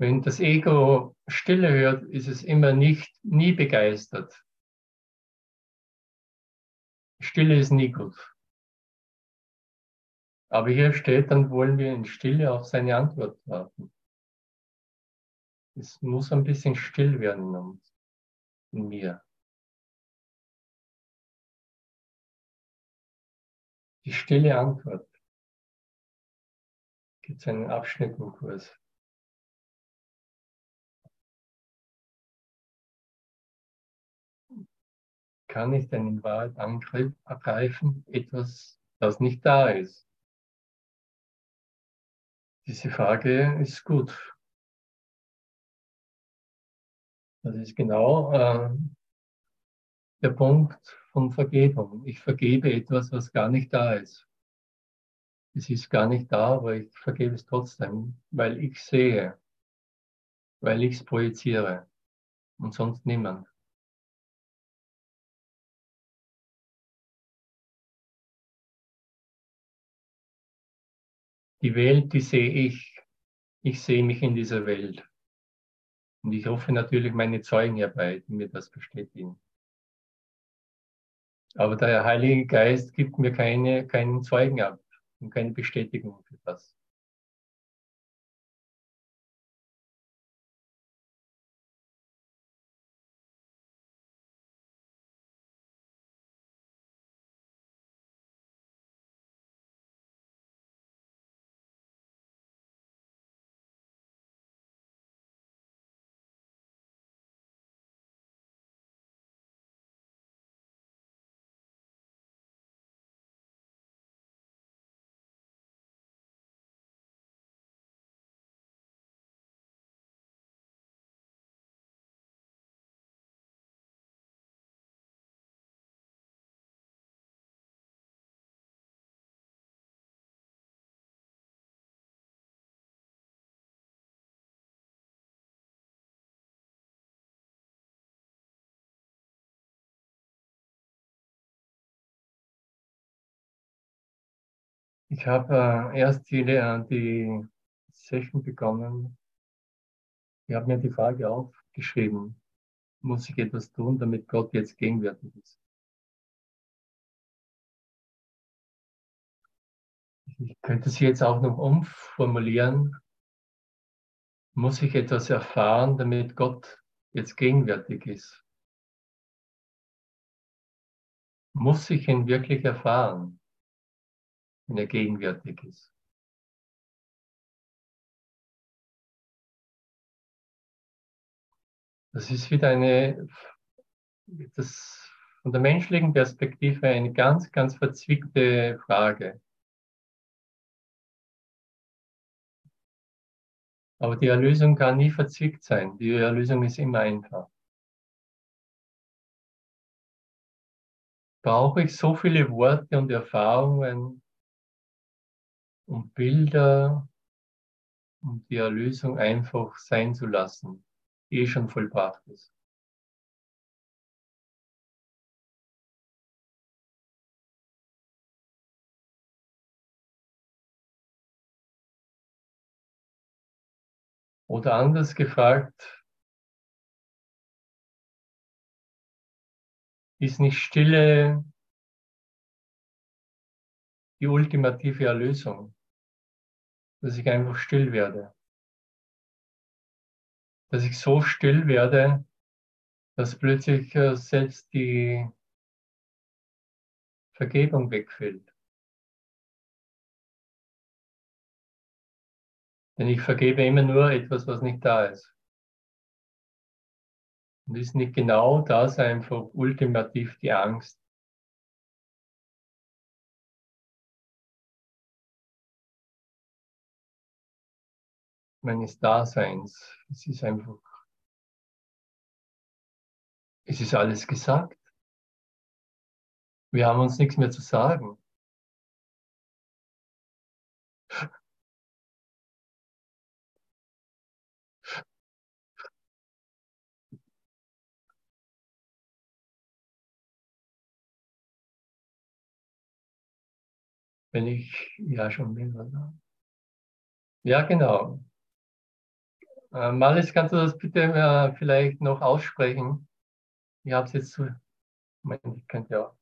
A: Wenn das Ego Stille hört, ist es immer nicht, nie begeistert. Stille ist nie gut. Aber hier steht, dann wollen wir in Stille auf seine Antwort warten. Es muss ein bisschen still werden in uns, in mir. Die stille Antwort. Gibt es einen Abschnitt im Kurs. Kann ich denn in Wahrheit angreifen, etwas, das nicht da ist? Diese Frage ist gut. Das ist genau äh, der Punkt von Vergebung. Ich vergebe etwas, was gar nicht da ist. Es ist gar nicht da, aber ich vergebe es trotzdem, weil ich sehe, weil ich es projiziere und sonst niemand. Die Welt, die sehe ich. Ich sehe mich in dieser Welt. Und ich rufe natürlich meine Zeugen herbei, die mir das bestätigen. Aber der Heilige Geist gibt mir keine, keinen Zeugen ab und keine Bestätigung für das. Ich habe äh, erst die, äh, die Session begonnen. Ich habe mir die Frage aufgeschrieben, muss ich etwas tun, damit Gott jetzt gegenwärtig ist? Ich könnte sie jetzt auch noch umformulieren. Muss ich etwas erfahren, damit Gott jetzt gegenwärtig ist? Muss ich ihn wirklich erfahren? Wenn er gegenwärtig ist. Das ist wieder eine, das von der menschlichen Perspektive eine ganz, ganz verzwickte Frage. Aber die Erlösung kann nie verzwickt sein. Die Erlösung ist immer einfach. Brauche ich so viele Worte und Erfahrungen, und Bilder und die Erlösung einfach sein zu lassen, eh schon vollbracht ist. Oder anders gefragt, ist nicht Stille die ultimative Erlösung? Dass ich einfach still werde. Dass ich so still werde, dass plötzlich äh, selbst die Vergebung wegfällt. Denn ich vergebe immer nur etwas, was nicht da ist. Und ist nicht genau das einfach ultimativ die Angst, meines Daseins. Es ist einfach, es ist alles gesagt. Wir haben uns nichts mehr zu sagen. Wenn ich ja schon bin, oder? Ja, genau. Äh, Malis, kannst du das bitte äh, vielleicht noch aussprechen? Ich habe es jetzt zu. Moment, ich könnte ja.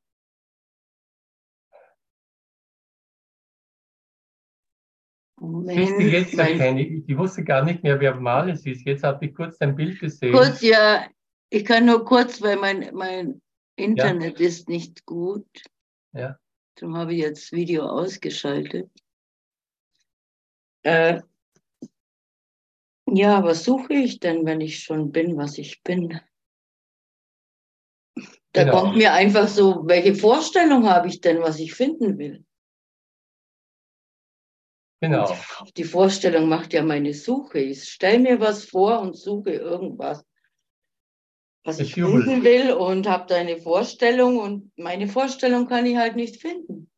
A: Moment. Jetzt keine, ich wusste gar nicht mehr, wer Malis ist. Jetzt habe ich kurz dein Bild gesehen.
B: Kurz, ja. Ich kann nur kurz, weil mein, mein Internet ja. ist nicht gut.
A: Ja.
B: Darum habe ich jetzt Video ausgeschaltet. Äh, ja, was suche ich denn, wenn ich schon bin, was ich bin? Da
A: Genau.
B: kommt mir einfach so, welche Vorstellung habe ich denn, was ich finden will?
A: Genau.
B: Die Vorstellung macht ja meine Suche. Ich stelle mir was vor und suche irgendwas, was ich
A: jubelt.
B: finden will und habe da eine Vorstellung und meine Vorstellung kann ich halt nicht finden.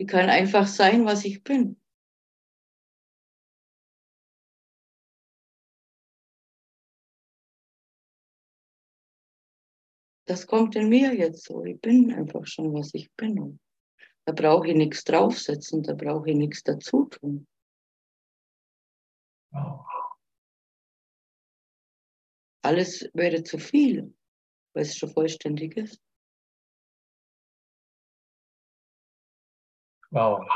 B: Die kann einfach sein, was ich bin. Das kommt in mir jetzt so. Ich bin einfach schon, was ich bin. Und da brauche ich nichts draufsetzen, da brauche ich nichts dazu tun. Alles wäre zu viel, weil es schon vollständig ist.
A: wow.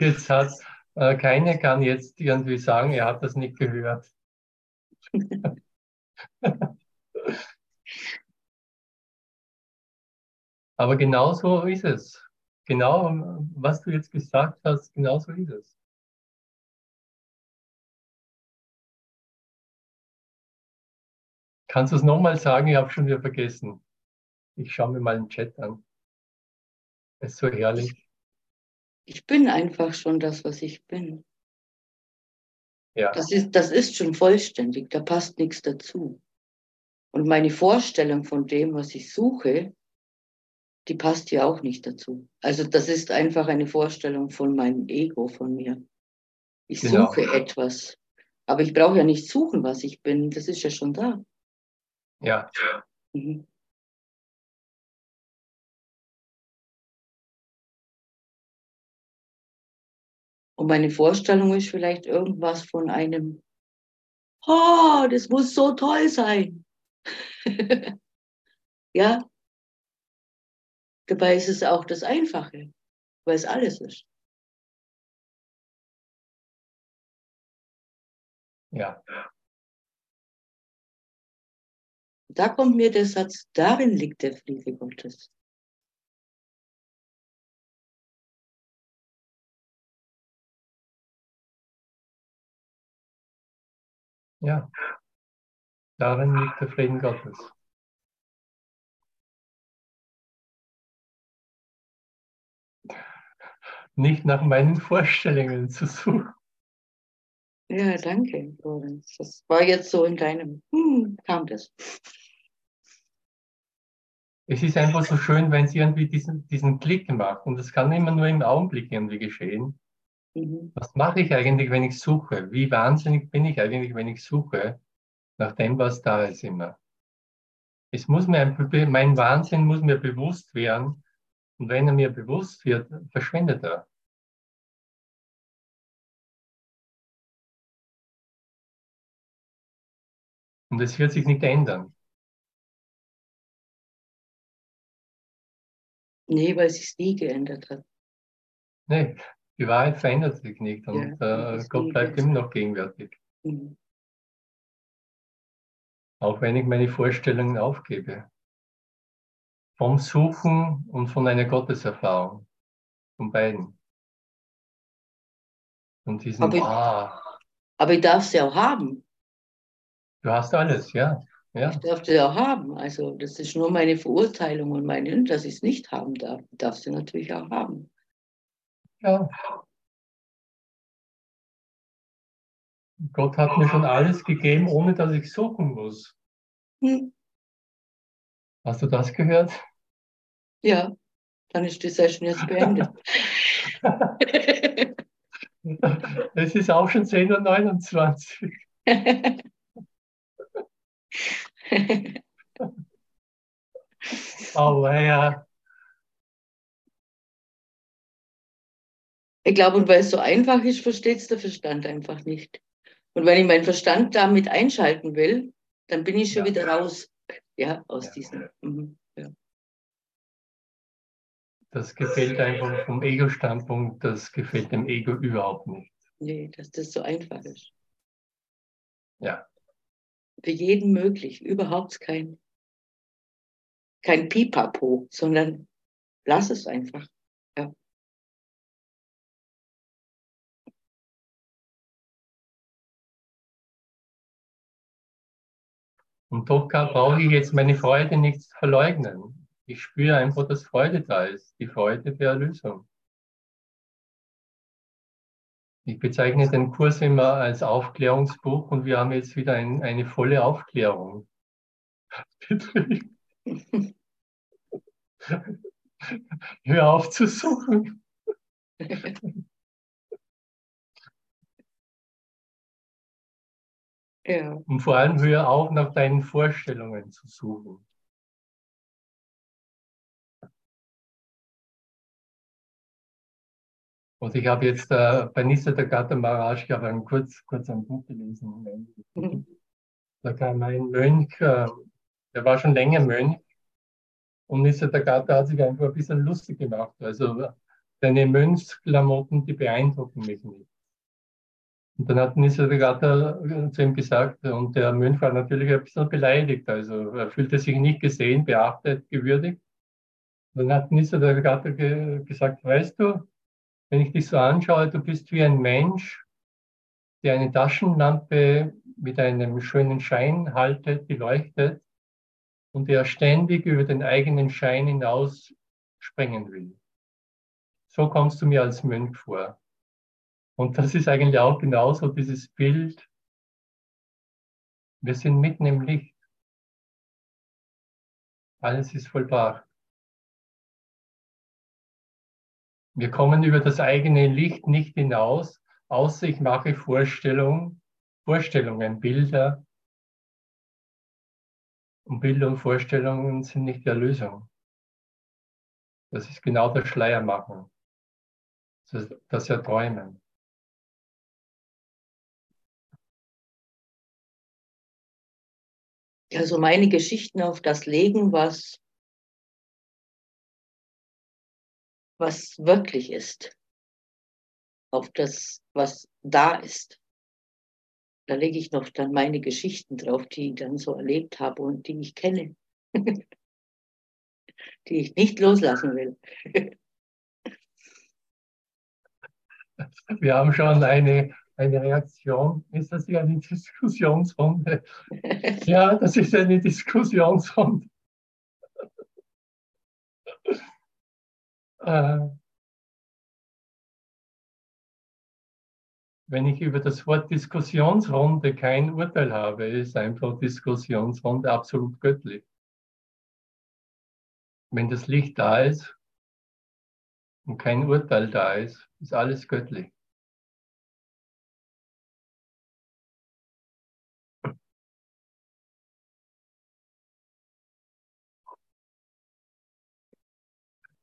A: Jetzt hat äh, keiner kann jetzt irgendwie sagen, er hat das nicht gehört. [LAUGHS] Aber genau so ist es. Genau, was du jetzt gesagt hast, genau so ist es. Kannst du es nochmal sagen? Ich habe schon wieder vergessen. Ich schaue mir mal den Chat an. Es ist so herrlich.
B: Ich bin einfach schon das, was ich bin.
A: Ja,
B: Das ist, das ist schon vollständig, da passt nichts dazu. Und meine Vorstellung von dem, was ich suche, die passt ja auch nicht dazu. Also das ist einfach eine Vorstellung von meinem Ego, von mir. Ich
A: Genau.
B: suche etwas. Aber ich brauche ja nicht suchen, was ich bin. Das ist ja schon da.
A: ja,
B: Mhm. Und meine Vorstellung ist vielleicht irgendwas von einem, oh, das muss so toll sein. [LAUGHS] ja. Dabei ist es auch das Einfache, weil es alles ist.
A: ja,
B: Da kommt mir der Satz, darin liegt der Friede Gottes.
A: Ja. Darin liegt der Frieden Gottes. Nicht nach meinen Vorstellungen zu suchen.
B: Ja, danke, Lorenz. Das war jetzt so in deinem, hm, kam das.
A: Es ist einfach so schön, wenn es irgendwie diesen, diesen Klick macht. Und das kann immer nur im Augenblick irgendwie geschehen.
B: Mhm.
A: Was mache ich eigentlich, wenn ich suche? Wie wahnsinnig bin ich eigentlich, wenn ich suche nach dem, was da ist immer? Es muss mir ein, mein Wahnsinn muss mir bewusst werden. Und wenn er mir bewusst wird, verschwindet er. Und es wird sich nicht ändern.
B: Nee, weil es sich nie geändert hat.
A: Nee, die Wahrheit verändert sich nicht und
B: Ja,
A: äh, Gott bleibt immer noch gegenwärtig.
B: Mhm.
A: Auch wenn ich meine Vorstellungen aufgebe. Vom Suchen und von einer Gotteserfahrung. Von beiden. Und diesen,
B: Aber ich-
A: ah,
B: Aber ich darf sie auch haben.
A: du hast alles, ja. Ja,
B: Ich darf sie auch haben. Also das ist nur meine Verurteilung und meine, dass ich es nicht haben darf. Ich darf sie natürlich auch haben.
A: Ja. Gott hat mir schon alles gegeben, ohne dass ich suchen muss.
B: Hm.
A: Hast du das gehört?
B: Ja, dann ist die Session jetzt beendet. [LAUGHS] [LAUGHS]
A: Es ist auch schon 10.29 Uhr. [LAUGHS] Oh, ja.
B: Ich glaube, und weil es so einfach ist, versteht es der Verstand einfach nicht. Und wenn ich meinen Verstand damit einschalten will, dann bin ich schon
A: Ja.
B: wieder raus. Ja, aus
A: Ja.
B: diesem. Mhm. Ja.
A: Das gefällt einfach vom Ego-Standpunkt, das gefällt dem Ego überhaupt nicht.
B: Nee, dass das so einfach ist.
A: Ja,
B: Für jeden möglich. Überhaupt kein, kein Pipapo, sondern lass es einfach.
A: Und doch brauche ich jetzt meine Freude nicht verleugnen. Ich spüre einfach, dass Freude da ist, die Freude der Erlösung. Ich bezeichne den Kurs immer als Aufklärungsbuch und wir haben jetzt wieder ein, eine volle Aufklärung. [LAUGHS] [LAUGHS] Hör auf zu suchen. [LAUGHS] Ja. Und vor allem hör auf, nach deinen Vorstellungen zu suchen. Und ich habe jetzt äh, bei Nissa der Gata Maharaj, ich habe ein kurz, kurz ein Buch gelesen. Mhm. Da kam ein Mönch, äh, der war schon länger Mönch. Und Nissa der Gata hat sich einfach ein bisschen lustig gemacht. Also seine Mönchsklamotten, die beeindrucken mich nicht. Und dann hat Nissa Regata zu ihm gesagt, und der Mönch war natürlich ein bisschen beleidigt, also er fühlte sich nicht gesehen, beachtet, gewürdigt. Und dann hat Nissa Regata ge gesagt, weißt du, wenn ich dich so anschaue, du bist wie ein Mensch, der eine Taschenlampe mit einem schönen Schein haltet, die leuchtet und der ständig über den eigenen Schein hinaus sprengen will. So kommst du mir als Mönch vor. Und das ist eigentlich auch genauso dieses Bild. Wir sind mitten im Licht. Alles ist vollbracht. Wir kommen über das eigene Licht nicht hinaus, außer ich mache Vorstellungen, Vorstellungen, Bilder. Und Bilder und Vorstellungen sind nicht die Erlösung. Das ist genau das Schleiermachen, das Erträumen.
B: Also meine Geschichten auf das legen, was, was wirklich ist, auf das, was da ist. Da lege ich noch dann meine Geschichten drauf, die ich dann so erlebt habe und die ich kenne, [LAUGHS] die ich nicht loslassen will. [LAUGHS]
A: Wir haben schon eine eine Reaktion. Ist das ja eine Diskussionsrunde? ja, das ist eine Diskussionsrunde. äh, wenn ich über das Wort Diskussionsrunde kein Urteil habe, ist einfach Diskussionsrunde absolut göttlich. Wenn das Licht da ist und kein Urteil da ist, ist alles göttlich.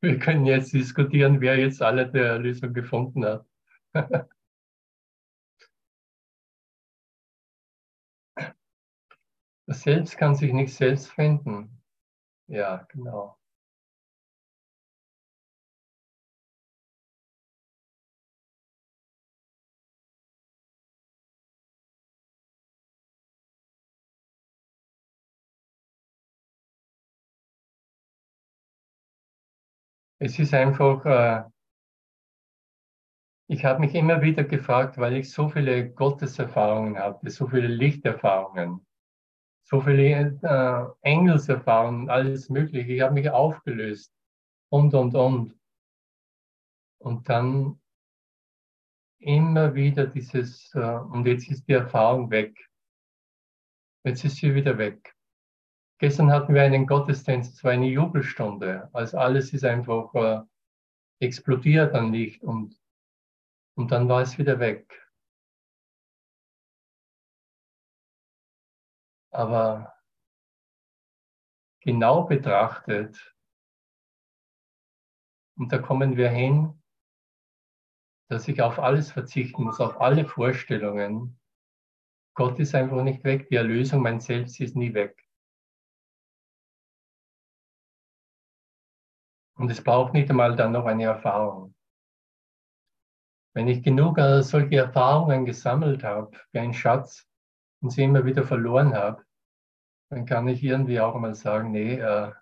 A: Wir können jetzt diskutieren, wer jetzt alle der Lösung gefunden hat. [LAUGHS] Das Selbst kann sich nicht selbst finden. Ja, genau. Es ist einfach, äh, ich habe mich immer wieder gefragt, weil ich so viele Gotteserfahrungen hatte, so viele Lichterfahrungen, so viele äh, Engelserfahrungen, alles Mögliche. Ich habe mich aufgelöst und, und, und. Und dann immer wieder dieses, äh, und jetzt ist die Erfahrung weg. Jetzt ist sie wieder weg. Gestern hatten wir einen Gottesdienst, es war eine Jubelstunde, als alles ist einfach äh, explodiert an Licht und, und dann war es wieder weg. Aber genau betrachtet, und da kommen wir hin, dass ich auf alles verzichten muss, auf alle Vorstellungen. Gott ist einfach nicht weg, die Erlösung, mein Selbst ist nie weg. Und es braucht nicht einmal dann noch eine Erfahrung. Wenn ich genug äh, solche Erfahrungen gesammelt habe, wie ein Schatz, und sie immer wieder verloren habe, dann kann ich irgendwie auch mal sagen, nee, äh,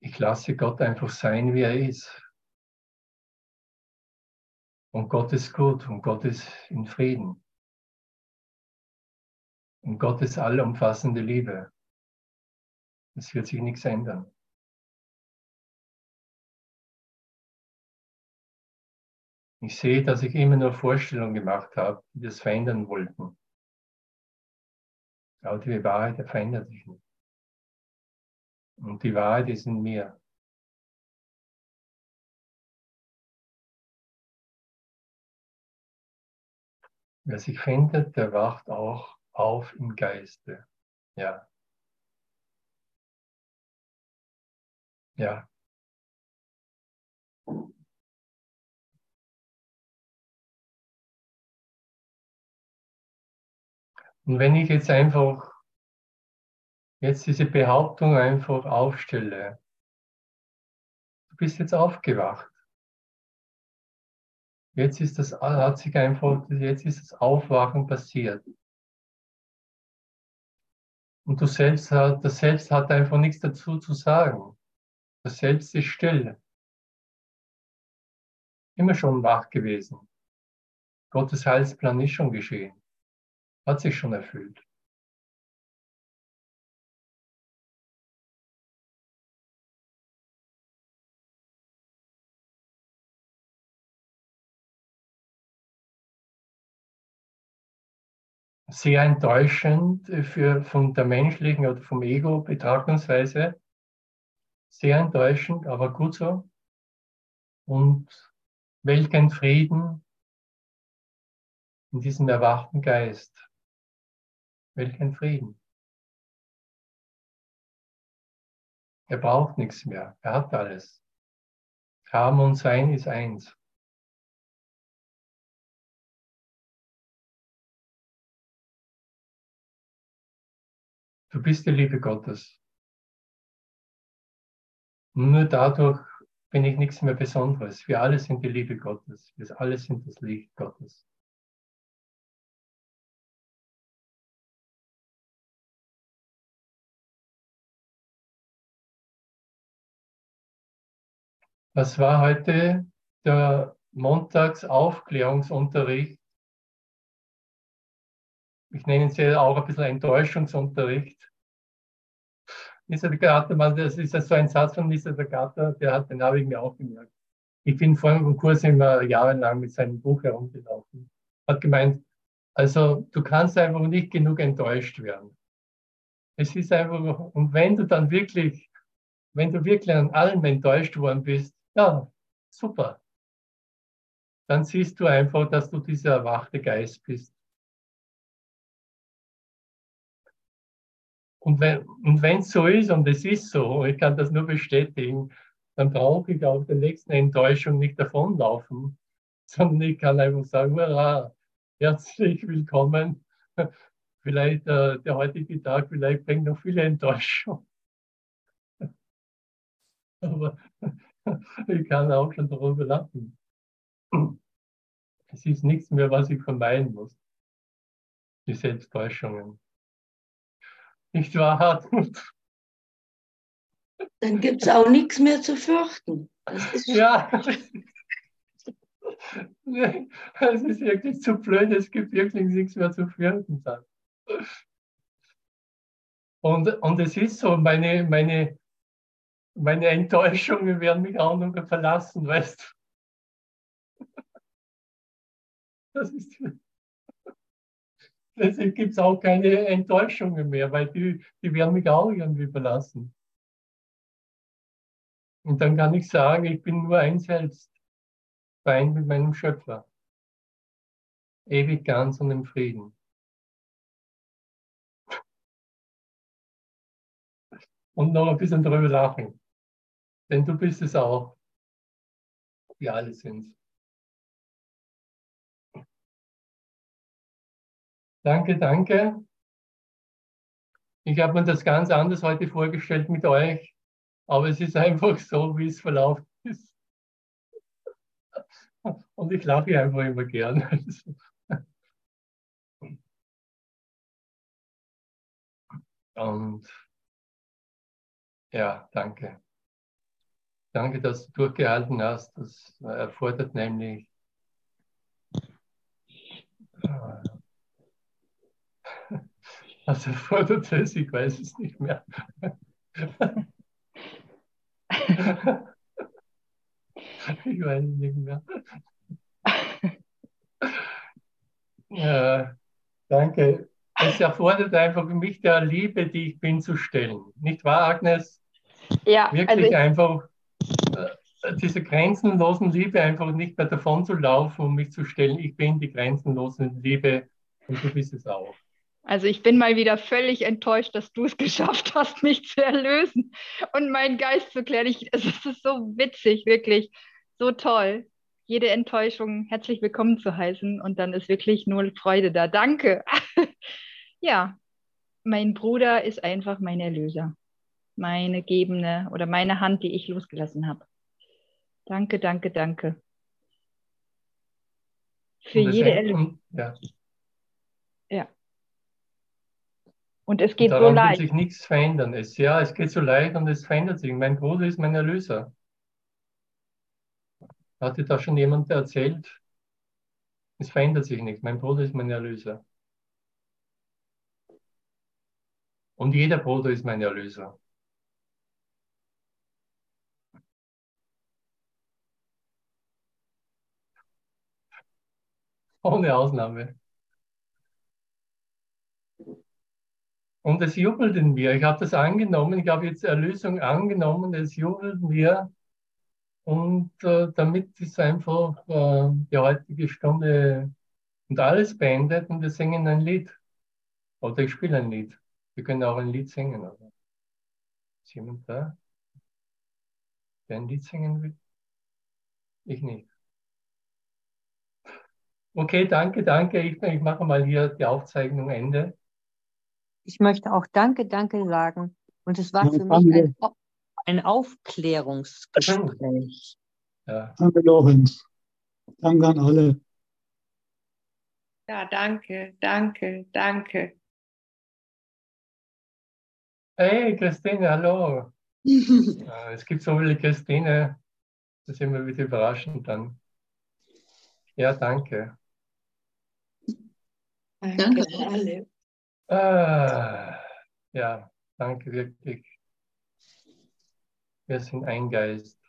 A: ich lasse Gott einfach sein, wie er ist. Und Gott ist gut und Gott ist in Frieden. Und Gottes allumfassende Liebe. Es wird sich nichts ändern. Ich sehe, dass ich immer nur Vorstellungen gemacht habe, die das verändern wollten. Aber die Wahrheit verändert sich nicht. Und die Wahrheit ist in mir. Wer sich findet, der wacht auch auf im Geiste. Ja. Ja. Und wenn ich jetzt einfach jetzt diese Behauptung einfach aufstelle, du bist jetzt aufgewacht. Jetzt ist das, hat sich einfach, jetzt ist das Aufwachen passiert. Und du selbst, das Selbst hat einfach nichts dazu zu sagen. Das Selbst ist still. Immer schon wach gewesen. Gottes Heilsplan ist schon geschehen. Hat sich schon erfüllt. sehr enttäuschend für, von der menschlichen oder vom Ego-Betrachtungsweise. Sehr enttäuschend, aber gut so. Und welchen Frieden in diesem erwachten Geist. Welchen Frieden. Er braucht nichts mehr. Er hat alles. Haben und Sein ist eins. Du bist die Liebe Gottes. Nur dadurch bin ich nichts mehr Besonderes. Wir alle sind die Liebe Gottes. Wir alle sind das Licht Gottes. Was war heute der Montagsaufklärungsunterricht? Ich nenne es ja auch ein bisschen Enttäuschungsunterricht. Lisa das ist so ein Satz von Lisa de der hat, den habe ich mir auch gemerkt. Ich bin vor dem Kurs immer jahrelang mit seinem Buch herumgelaufen. Hat gemeint, also du kannst einfach nicht genug enttäuscht werden. Es ist einfach, und wenn du dann wirklich, wenn du wirklich an allem enttäuscht worden bist, ja, super. Dann siehst du einfach, dass du dieser erwachte Geist bist. Und wenn es so ist, und es ist so, ich kann das nur bestätigen, dann brauche ich auch der nächsten Enttäuschung nicht davonlaufen, [LAUGHS] sondern ich kann einfach sagen, hurra, herzlich willkommen. [LAUGHS] Vielleicht äh, der heutige Tag, vielleicht bringt noch viele Enttäuschung. [LAUGHS] Aber [LAUGHS] ich kann auch schon darüber lachen. Es ist nichts mehr, was ich vermeiden muss. Die Selbsttäuschungen. Nicht wahr, Hartmut?
B: Dann gibt es auch nichts mehr zu fürchten.
A: ja. [LAUGHS] Es ist wirklich zu blöd, es gibt wirklich nichts mehr zu fürchten. Und, und es ist so, meine, meine, meine Enttäuschungen werden mich auch noch verlassen, weißt du. Das ist, Deshalb gibt es auch keine Enttäuschungen mehr, weil die, die werden mich auch irgendwie verlassen. Und dann kann ich sagen, ich bin nur ein Selbst, vereint mit meinem Schöpfer. Ewig ganz und im Frieden. Und noch ein bisschen darüber lachen. Denn du bist es auch. Wir alle sind. Danke, danke. Ich habe mir das ganz anders heute vorgestellt mit euch, aber es ist einfach so, wie es verlaufen ist. Und ich lache einfach immer gern. Und ja, danke. Danke, dass du durchgehalten hast. Das erfordert nämlich [LAUGHS] Was erfordert es? Ich weiß es nicht mehr. [LAUGHS] ich weiß es nicht mehr. [LAUGHS] Ja, danke. Es erfordert einfach für mich der Liebe, die ich bin, zu stellen. Nicht wahr, Agnes?
C: Ja,
A: Wirklich also ich, einfach äh, diese grenzenlosen Liebe einfach nicht mehr davon zu laufen und mich zu stellen. Ich bin die grenzenlose Liebe und du bist es auch.
C: Also ich bin mal wieder völlig enttäuscht, dass du es [LAUGHS] geschafft hast, mich zu erlösen und meinen Geist zu klären. Ich, es ist so witzig, wirklich, so toll. Jede Enttäuschung herzlich willkommen zu heißen und dann ist wirklich nur Freude da. Danke. [LAUGHS] ja, mein Bruder ist einfach mein Erlöser, meine gebende oder meine Hand, die ich losgelassen habe. Danke, danke, danke. Für jede Erlösung. Ja. ja. Und es geht und
A: so
C: leicht.
A: wird sich nichts verändern. Es, ja, es geht so leicht und es verändert sich. Mein Bruder ist mein Erlöser. Hat dir da schon jemand erzählt? Es verändert sich nichts. Mein Bruder ist mein Erlöser. Und jeder Bruder ist mein Erlöser. Ohne Ausnahme. Und es jubelt in mir. Ich habe das angenommen, ich habe jetzt Erlösung angenommen, es jubelt in mir. Und äh, damit ist einfach äh, die heutige Stunde und alles beendet und wir singen ein Lied. Oder ich spiele ein Lied. Wir können auch ein Lied singen. Oder? Ist jemand da? Der ein Lied singen will? Ich nicht. Okay, danke, danke. Ich, ich mache mal hier die Aufzeichnung Ende.
D: Ich möchte auch Danke, Danke sagen. Und es war für mich ein, ein Aufklärungsgespräch.
E: Ja. Danke, Lorenz. Danke an alle.
B: Ja, danke, danke, danke.
A: Hey, Christine, hallo. [LAUGHS] es gibt so viele Christine. Das ist immer wieder überraschend dann. Ja, danke.
B: Danke, danke alle.
A: Ah, ja, danke wirklich. Wir sind ein Geist.